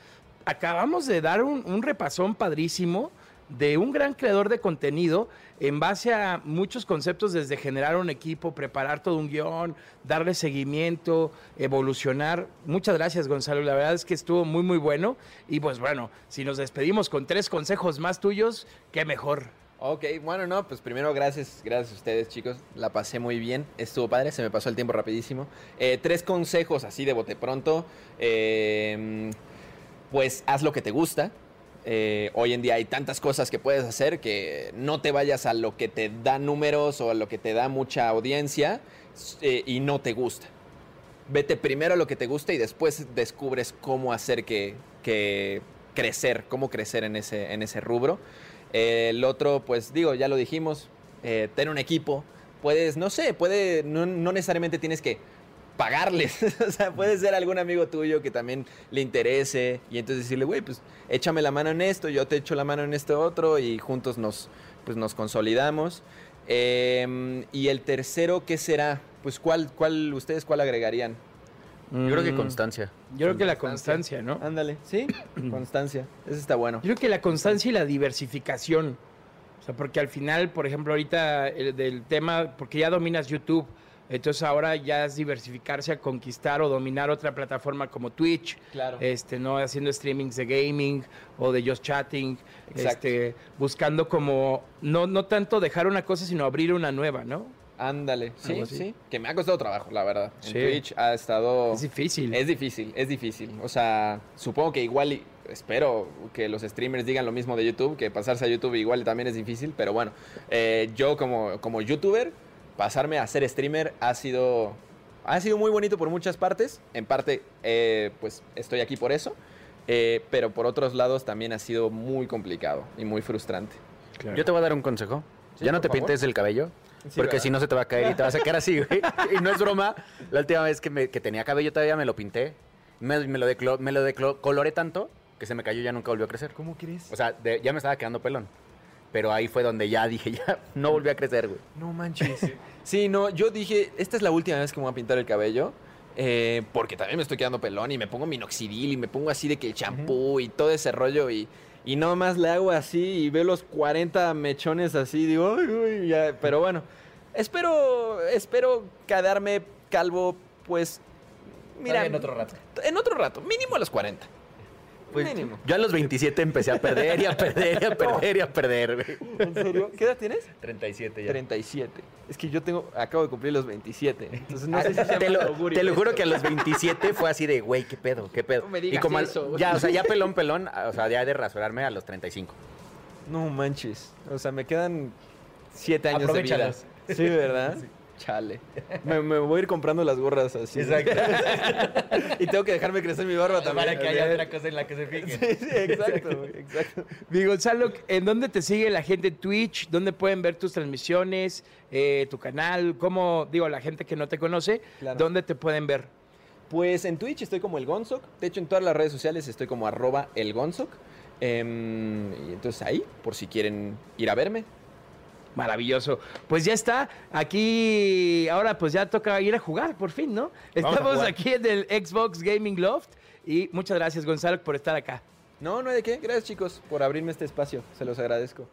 acabamos de dar un, un repasón padrísimo de un gran creador de contenido en base a muchos conceptos desde generar un equipo, preparar todo un guion, darle seguimiento, evolucionar. Muchas gracias Gonzalo, la verdad es que estuvo muy muy bueno y pues bueno, si nos despedimos con tres consejos más tuyos, qué mejor. Ok, bueno, no, pues primero gracias, gracias a ustedes chicos, la pasé muy bien, estuvo padre, se me pasó el tiempo rapidísimo. Eh, tres consejos así de bote pronto, Eh, pues haz lo que te gusta, Eh, hoy en día hay tantas cosas que puedes hacer que no te vayas a lo que te da números o a lo que te da mucha audiencia eh, y no te gusta. Vete primero a lo que te gusta y después descubres cómo hacer que, que crecer, cómo crecer en ese, en ese rubro. El otro, pues digo, ya lo dijimos, eh, tener un equipo. Puedes, no sé, puede, no necesariamente tienes que pagarles. o sea, puede ser algún amigo tuyo que también le interese y entonces decirle, güey, pues échame la mano en esto, yo te echo la mano en esto otro y juntos nos, pues, nos consolidamos. Eh, y el tercero, ¿qué será? Pues, ¿cuál, cuál, ustedes cuál agregarían? Yo creo que Mm, constancia. Yo creo que la constancia, ¿no? Ándale, ¿sí? Constancia. Ese está bueno. Yo creo que la constancia y la diversificación. O sea, porque al final, por ejemplo, ahorita el del tema, porque ya dominas YouTube, entonces ahora ya es diversificarse a conquistar o dominar otra plataforma como Twitch, Claro. este, no haciendo streamings de gaming o de just chatting, Exacto. este, buscando como no no tanto dejar una cosa, sino abrir una nueva, ¿no? Ándale, sí, sí. Que me ha costado trabajo, la verdad. En Sí. Twitch ha estado... Es difícil. Es difícil, es difícil. O sea, supongo que igual, y- espero que los streamers digan lo mismo de YouTube, que pasarse a YouTube igual también es difícil, pero bueno, eh, yo como, como youtuber, pasarme a ser streamer ha sido, ha sido muy bonito por muchas partes. En parte, eh, pues estoy aquí por eso, eh, pero por otros lados también ha sido muy complicado y muy frustrante. Yo te voy a dar un consejo. Sí, ya no te favor. pintes el cabello. Sí, porque si no se te va a caer y te vas a quedar así, güey. Y no es broma. La última vez que, me- que tenía cabello todavía me lo pinté. Me, me lo, declo- me lo decoloré tanto que se me cayó y ya nunca volvió a crecer. ¿Cómo crees? O sea, de- ya me estaba quedando pelón. Pero ahí fue donde ya dije, ya no volvió a crecer, güey. No manches. Sí, no, yo dije, esta es la última vez que me voy a pintar el cabello. eh, porque también me estoy quedando pelón y me pongo minoxidil y me pongo así de que el champú y todo ese rollo y, y nada más le hago así y veo los 40 mechones así, digo, "Ay, uy", ya", pero bueno, espero, espero quedarme calvo, pues, mira, en otro rato. en otro rato, mínimo a los 40. Pues, mínimo. yo a los 27 empecé a perder y a perder y a perder y a perder. ¿En serio? ¿Qué edad tienes? 37 ya. 37. Es que yo tengo, acabo de cumplir los 27. Entonces no sé si sea te, lo, te lo juro esto. que a los 27 fue así de, güey, qué pedo, qué pedo. No me digas y como eso, ya, o sea, ya pelón, pelón, o sea, ya de rasurarme a los 35. No manches. O sea, me quedan 7 años de vida. Sí, ¿verdad? Chale. Me, me voy a ir comprando las gorras así. Exacto. y tengo que dejarme crecer mi barba también. Para que haya otra cosa en la que se fijen. Sí, sí, exacto, exacto. Mi Gonzalo, ¿en dónde te sigue la gente en Twitch? ¿Dónde pueden ver tus transmisiones? Eh, ¿Tu canal? ¿Cómo, digo, la gente que no te conoce, Claro. dónde te pueden ver? Pues en Twitch estoy como el Gonzoc. De hecho, en todas las redes sociales estoy como arroba el Gonzoc. Y entonces ahí, por si quieren ir a verme. Maravilloso. Pues ya está. Aquí, ahora pues ya toca ir a jugar, por fin, ¿no? Estamos aquí en el Xbox Gaming Loft y muchas gracias, Gonzalo, por estar acá. No, no hay de qué. Gracias, chicos, por abrirme este espacio. Se los agradezco.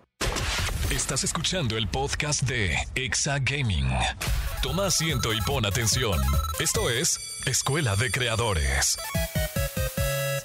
Estás escuchando el podcast de Exa Gaming. Toma asiento y pon atención. Esto es Escuela de Creadores.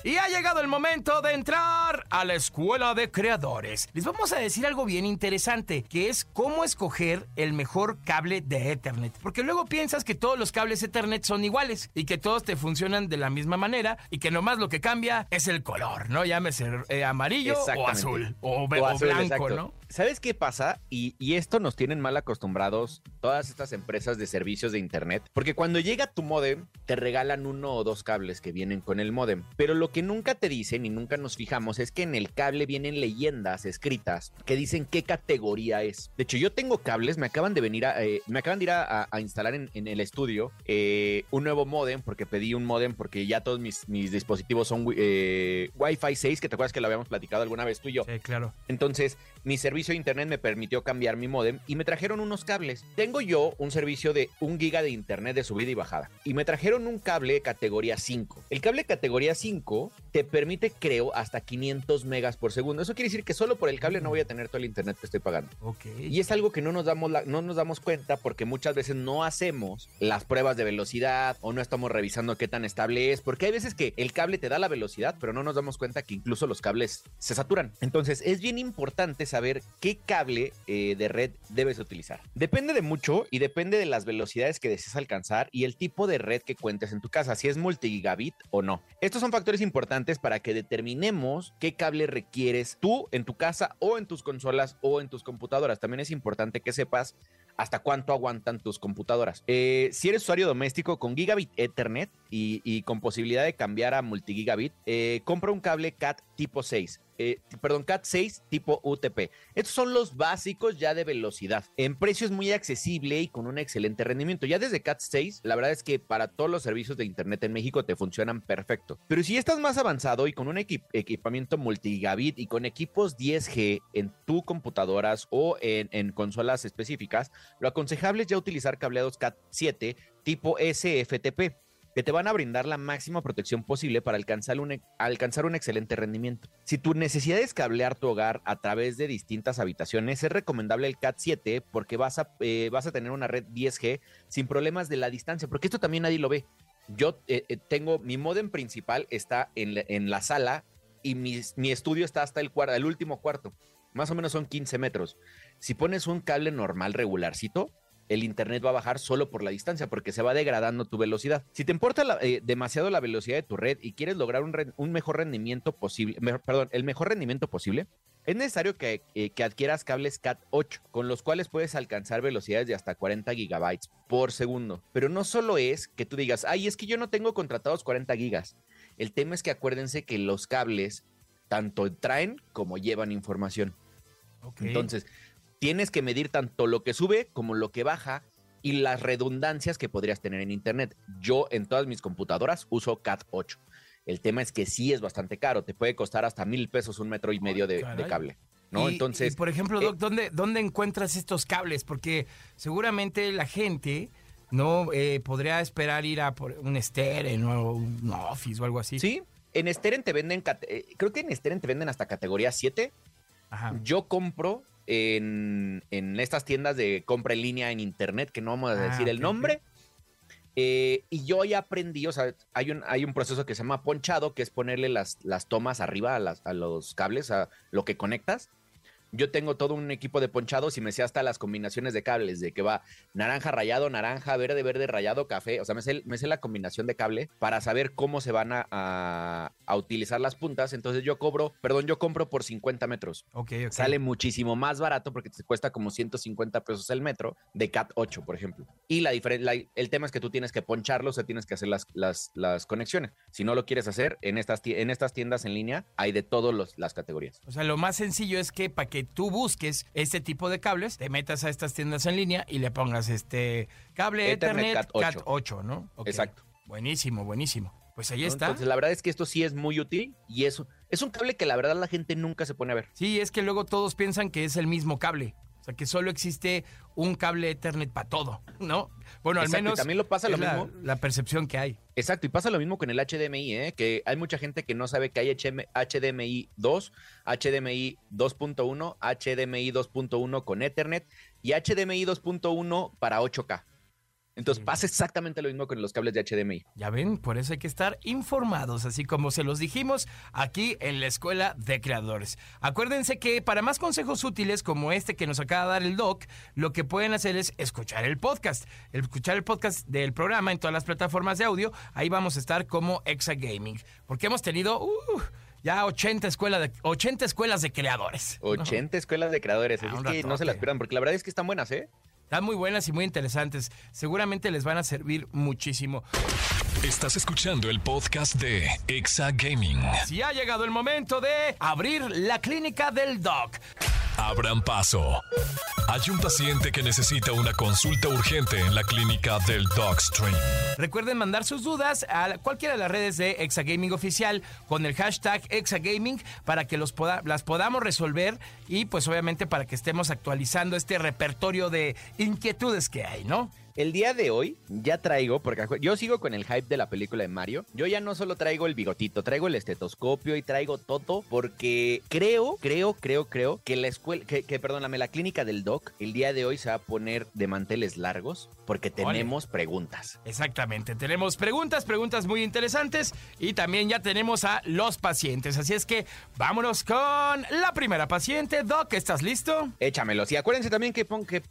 Y ha llegado el momento de entrar a la escuela de creadores. Les vamos a decir algo bien interesante, que es cómo escoger el mejor cable de Ethernet. Porque luego piensas que todos los cables Ethernet son iguales y que todos te funcionan de la misma manera y que nomás lo que cambia es el color, ¿no? Llámese eh, amarillo o azul o, ve- O o azul, blanco, exacto. ¿no? ¿Sabes qué pasa? Y, y esto nos tienen mal acostumbrados todas estas empresas de servicios de internet. Porque cuando llega tu modem, te regalan uno o dos cables que vienen con el modem. Pero lo que nunca te dicen y nunca nos fijamos es que en el cable vienen leyendas escritas que dicen qué categoría es. De hecho, yo tengo cables, me acaban de venir a, eh, me acaban de ir a, instalar en, en el estudio eh, un nuevo modem porque pedí un modem porque ya todos mis, mis dispositivos son eh, Wi-Fi 6, que te acuerdas que lo habíamos platicado alguna vez tú y yo. Sí, claro. Entonces, mi servicio de internet me permitió cambiar mi modem y me trajeron unos cables. Tengo yo un servicio de un giga de internet de subida y bajada y me trajeron un cable categoría 5. El cable categoría 5 te permite, creo, hasta 500 megas por segundo. Eso quiere decir que solo por el cable no voy a tener todo el internet que estoy pagando. Ok. Y es algo que no nos damos la- no nos damos cuenta porque muchas veces no hacemos las pruebas de velocidad o no estamos revisando qué tan estable es, porque hay veces que el cable te da la velocidad, pero no nos damos cuenta que incluso los cables se saturan. Entonces, es bien importante saber qué cable eh, de red debes utilizar. Depende de mucho y depende de las velocidades que desees alcanzar y el tipo de red que cuentes en tu casa, si es multigigabit o no. Estos son factores importantes para que determinemos qué cable requieres tú en tu casa o en tus consolas o en tus computadoras. También es importante que sepas hasta cuánto aguantan tus computadoras. Eh, si eres usuario doméstico con gigabit Ethernet y, con posibilidad de cambiar a multigigabit, eh, compra un cable CAT tipo 6. Eh, perdón, CAT 6 tipo UTP. Estos son los básicos ya de velocidad. En precio es muy accesible y con un excelente rendimiento. Ya desde CAT 6, la verdad es que para todos los servicios de Internet en México te funcionan perfecto. Pero si estás más avanzado y con un equip- equipamiento multigigabit y con equipos 10G en tu computadoras o en, en consolas específicas, lo aconsejable es ya utilizar cableados CAT 7 tipo SFTP que te van a brindar la máxima protección posible para alcanzar un, alcanzar un excelente rendimiento. Si tu necesidad es cablear tu hogar a través de distintas habitaciones, es recomendable el CAT 7 porque vas a, eh, vas a tener una red 10G sin problemas de la distancia, porque esto también nadie lo ve. Yo eh, eh, tengo, mi modem principal está en la, en la sala y mi, mi estudio está hasta el, cuarto, el último cuarto. Más o menos son 15 metros. Si pones un cable normal regularcito, el internet va a bajar solo por la distancia porque se va degradando tu velocidad. Si te importa la- eh, demasiado la velocidad de tu red y quieres lograr un, mejor rendimiento posible, me- perdón, el mejor rendimiento posible, es necesario que, eh, que adquieras cables CAT 8, con los cuales puedes alcanzar velocidades de hasta 40 gigabytes por segundo. Pero no solo es que tú digas, ay, es que yo no tengo contratados 40 gigas. El tema es que acuérdense que los cables tanto traen como llevan información. Entonces, tienes que medir tanto lo que sube como lo que baja y las redundancias que podrías tener en Internet. Yo en todas mis computadoras uso CAT 8. El tema es que sí es bastante caro, te puede costar hasta mil pesos un metro y medio de, cable. ¿no? Y- Entonces, y, por ejemplo, eh, Doc, ¿dónde, ¿dónde encuentras estos cables? Porque seguramente la gente no Eh, podría esperar ir a por un Steren o un Office o algo así. sí, en Steren te venden, eh, creo que en Steren te venden hasta categoría 7. Ajá. Yo compro en, en estas tiendas de compra en línea en internet, que no vamos a Ah, decir el nombre. Eh, y yo ya aprendí, o sea, hay un, hay un proceso que se llama ponchado, que es ponerle las, las tomas arriba a, las- a los cables, a lo que conectas. Yo tengo todo un equipo de ponchados y me sé hasta las combinaciones de cables, de que va naranja rayado, naranja, verde, verde rayado, café. O sea, me sé, me sé la combinación de cable para saber cómo se van a, a- a utilizar las puntas. Entonces yo cobro, perdón, yo compro por 50 metros. Ok, ok. Sale muchísimo más barato porque te cuesta como 150 pesos el metro de CAT 8, por ejemplo. Y la diferencia, el tema es que tú tienes que poncharlo, o sea, tienes que hacer las, las, las conexiones. Si no lo quieres hacer, en estas, en estas tiendas en línea hay de todas las categorías. O sea, lo más sencillo es que para que tú busques este tipo de cables, te metas a estas tiendas en línea y le pongas este cable Ethernet Ethernet, Cat Cat 8. 8, ¿no? Exacto. Buenísimo, buenísimo. Pues ahí está. Entonces, la verdad es que esto sí es muy útil y eso es un cable que la verdad la gente nunca se pone a ver. Sí, es que luego todos piensan que es el mismo cable. O sea, que solo existe un cable Ethernet para todo, ¿no? Bueno, al y menos también lo pasa lo la- mismo. La percepción que hay. Exacto, y pasa lo mismo con el HDMI, ¿eh? que hay mucha gente que no sabe que hay HDMI 2, HDMI 2.1, HDMI 2.1 con Ethernet y HDMI 2.1 para 8K. Entonces pasa exactamente lo mismo con los cables de HDMI. Ya ven, por eso hay que estar informados, así como se los dijimos aquí en la Escuela de Creadores. Acuérdense que para más consejos útiles como este que nos acaba de dar el doc, lo que pueden hacer es escuchar el podcast. Escuchar el podcast del programa en todas las plataformas de audio, ahí vamos a estar como Exa Gaming, porque hemos tenido uh, ya 80, escuela de, 80 escuelas de creadores. 80 escuelas de creadores. Ah, así es que no se las pierdan, porque la verdad es que están buenas, ¿eh? Están muy buenas y muy interesantes. Seguramente les van a servir muchísimo. Estás escuchando el podcast de Exa Gaming. Si ha llegado el momento de abrir la clínica del doc. Abran paso. Hay un paciente que necesita una consulta urgente en la clínica del Dogstream. Recuerden mandar sus dudas a cualquiera de las redes de Exagaming Oficial con el hashtag Exagaming para que los las podamos resolver y pues obviamente para que estemos actualizando este repertorio de inquietudes que hay, ¿no? El día de hoy ya traigo, porque yo sigo con el hype de la película de Mario. Yo ya no solo traigo el bigotito, traigo el estetoscopio y traigo todo porque creo, creo, creo, creo que la escuela, que, que perdóname, la clínica del doc el día de hoy se va a poner de manteles largos porque tenemos preguntas. Exactamente, tenemos preguntas, preguntas muy interesantes y también ya tenemos a los pacientes. Así es que vámonos con la primera paciente. Doc, ¿estás listo? Échamelos. Y acuérdense también que,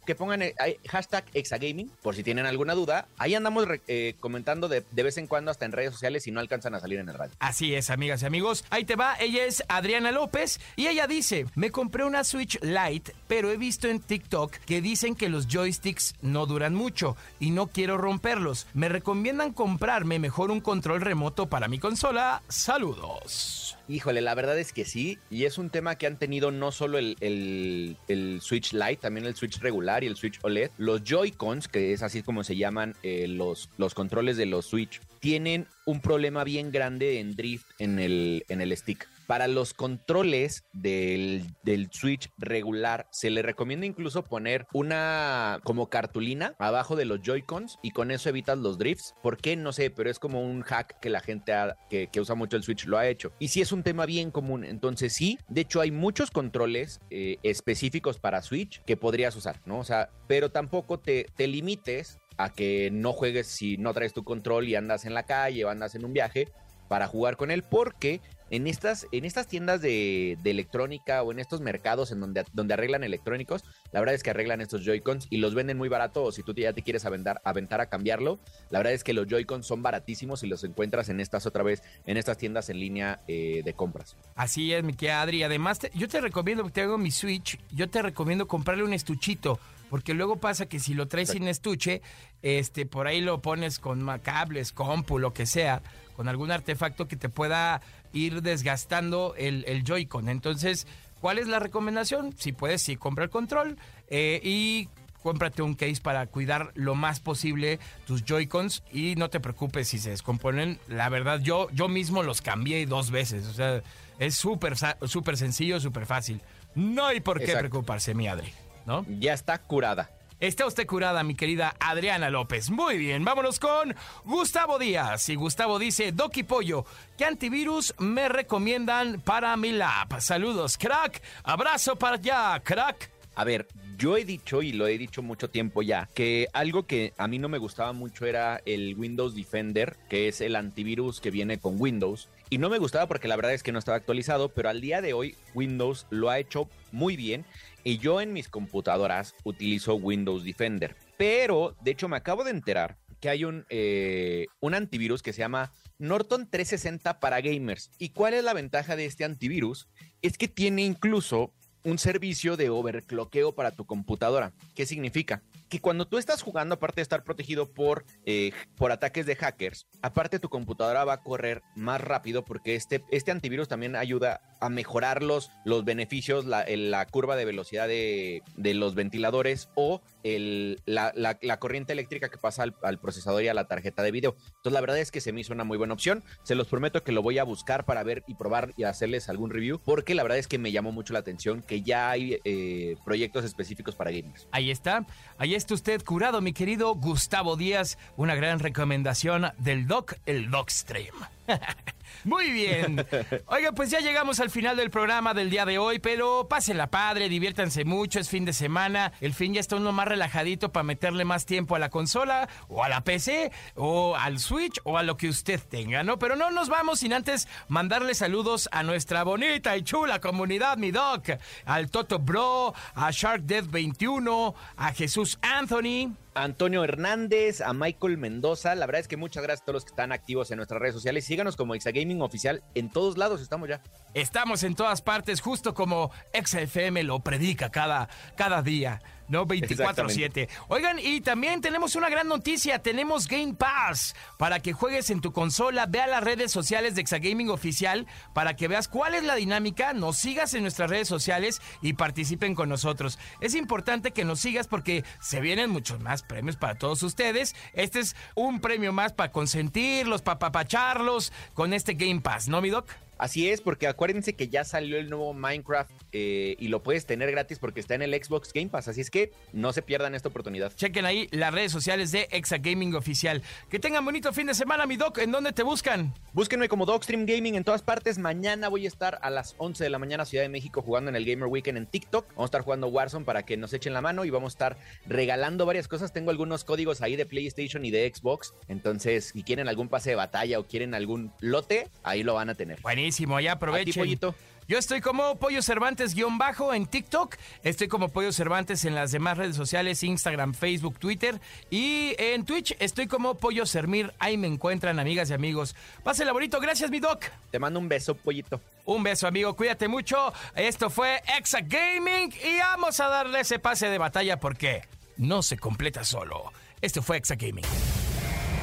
que, pongan el, hashtag Exagaming por si tienen alguna duda. Ahí andamos eh, comentando de, de, vez en cuando hasta en redes sociales si no alcanzan a salir en el radio. Así es, amigas y amigos. Ahí te va. Ella es Adriana López y ella dice, me compré una Switch Lite, pero he visto en TikTok que dicen que los joysticks no duran mucho y no quiero romperlos. Me recomiendan comprarme mejor un control remoto para mi consola. Saludos. Híjole, la verdad es que sí, y es un tema que han tenido no solo el, Switch Lite, también el Switch regular y el Switch OLED. Los Joy-Cons, que es así como se llaman eh, los, los controles de los Switch, tienen un problema bien grande en drift en el, en el stick. Para los controles del, Switch regular, se le recomienda incluso poner una como cartulina abajo de los Joy-Cons y con eso evitas los drifts. ¿Por qué? No sé, pero es como un hack que la gente que, usa mucho el Switch lo ha hecho. Y sí es un tema bien común. Entonces, sí, de hecho, hay muchos controles eh, específicos para Switch que podrías usar, ¿no? O sea, pero tampoco te, te limites a que no juegues si no traes tu control y andas en la calle o andas en un viaje para jugar con él, porque en estas, en estas tiendas de, electrónica o en estos mercados en donde, donde arreglan electrónicos, la verdad es que arreglan estos Joy-Cons y los venden muy barato o si tú ya te quieres aventar, aventar a cambiarlo, la verdad es que los Joy-Cons son baratísimos y los encuentras en estas otra vez, en estas tiendas en línea eh, de compras. Así es, mi querida Adri. Además, yo te recomiendo, porque tengo mi Switch, yo te recomiendo comprarle un estuchito porque luego pasa que si lo traes sin estuche, este, por ahí lo pones con cables, compu, lo que sea, con algún artefacto que te pueda ir desgastando el, el Joy-Con. Entonces, ¿cuál es la recomendación? Si puedes, sí, compra el control eh, y cómprate un case para cuidar lo más posible tus Joy-Cons y no te preocupes si se descomponen. La verdad, yo, yo mismo los cambié dos veces. O sea, es súper súper sencillo, súper fácil. No hay por qué preocuparse, mi Adri. ¿no? Ya está curada. Está usted curada, mi querida Adriana López. Muy bien, vámonos con Gustavo Díaz. Y Gustavo dice, Doki Pollo, ¿qué antivirus me recomiendan para mi lab? Saludos, crack. Abrazo para allá, crack. A ver, yo he dicho, y lo he dicho mucho tiempo ya, que algo que a mí no me gustaba mucho era el Windows Defender, que es el antivirus que viene con Windows. Y no me gustaba porque la verdad es que no estaba actualizado, pero al día de hoy Windows lo ha hecho muy bien y yo en mis computadoras utilizo Windows Defender. Pero, de hecho, me acabo de enterar que hay un, eh, un antivirus que se llama Norton 360 para gamers. ¿Y cuál es la ventaja de este antivirus? Es que tiene incluso un servicio de overcloqueo para tu computadora. ¿Qué significa? Que cuando tú estás jugando, aparte de estar protegido por, eh, por ataques de hackers, aparte tu computadora va a correr más rápido porque este, este antivirus también ayuda a mejorar los, los beneficios, la, la curva de velocidad de, de, los ventiladores o el, la, la, corriente eléctrica que pasa al, procesador y a la tarjeta de video. Entonces, la verdad es que se me hizo una muy buena opción. Se los prometo que lo voy a buscar para ver y probar y hacerles algún review, porque la verdad es que me llamó mucho la atención que ya hay eh, proyectos específicos para gamers. Ahí está, ahí está usted curado, mi querido Gustavo Díaz. Una gran recomendación del Doc, el Doc Stream. Muy bien. Oiga, pues ya llegamos al final del programa del día de hoy, pero pásenla padre, diviértanse mucho, es fin de semana. El fin ya está uno más relajadito para meterle más tiempo a la consola, o a la PC, o al Switch, o a lo que usted tenga, ¿no? Pero no nos vamos sin antes mandarle saludos a nuestra bonita y chula comunidad, mi doc, al Toto Bro, a Shark Death 21, a Jesús Anthony. Antonio Hernández, a Michael Mendoza. La verdad es que muchas gracias a todos los que están activos en nuestras redes sociales. Síganos como Exagaming Oficial en todos lados, estamos ya. Estamos en todas partes, justo como XFM lo predica cada, cada día. No 24-7. Oigan, y también tenemos una gran noticia. Tenemos Game Pass para que juegues en tu consola. Ve a las redes sociales de Exagaming Oficial para que veas cuál es la dinámica. Nos sigas en nuestras redes sociales y participen con nosotros. Es importante que nos sigas porque se vienen muchos más premios para todos ustedes. Este es un premio más para consentirlos, para papacharlos con este Game Pass, ¿no, mi doc? Así es, porque acuérdense que ya salió el nuevo Minecraft eh, y lo puedes tener gratis porque está en el Xbox Game Pass. Así es que no se pierdan esta oportunidad. Chequen ahí las redes sociales de Exa Gaming Oficial. Que tengan bonito fin de semana, mi doc. ¿En dónde te buscan? Búsquenme como Dogstream Gaming en todas partes. Mañana voy a estar a las 11 de la mañana Ciudad de México jugando en el Gamer Weekend en TikTok. Vamos a estar jugando Warzone para que nos echen la mano y vamos a estar regalando varias cosas. Tengo algunos códigos ahí de PlayStation y de Xbox. Entonces, si quieren algún pase de batalla o quieren algún lote, ahí lo van a tener. Buenísimo, ya aprovechen. Ti. Yo estoy como Pollo Cervantes guion bajo en TikTok. Estoy como Pollo Cervantes en las demás redes sociales, Instagram, Facebook, Twitter. Y en Twitch estoy como Pollo Sermir. Ahí me encuentran, amigas y amigos. Pásenla bonito. Gracias, mi doc. Te mando un beso, pollito. Un beso, amigo. Cuídate mucho. Esto fue Exa Gaming. Y vamos a darle ese pase de batalla porque no se completa solo. Esto fue Exa Gaming.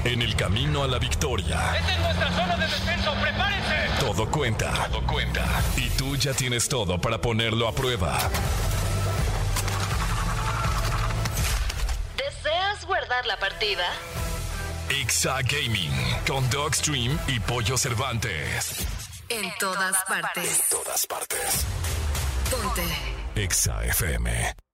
En el camino a la victoria, Esta es nuestra zona de descenso. ¡Prepárense! todo cuenta. Todo cuenta. Y tú ya tienes todo para ponerlo a prueba. ¿Deseas guardar la partida? Exa Gaming con Dogstream y Pollo Cervantes. En todas partes. Todas partes. Ponte. Exa FM.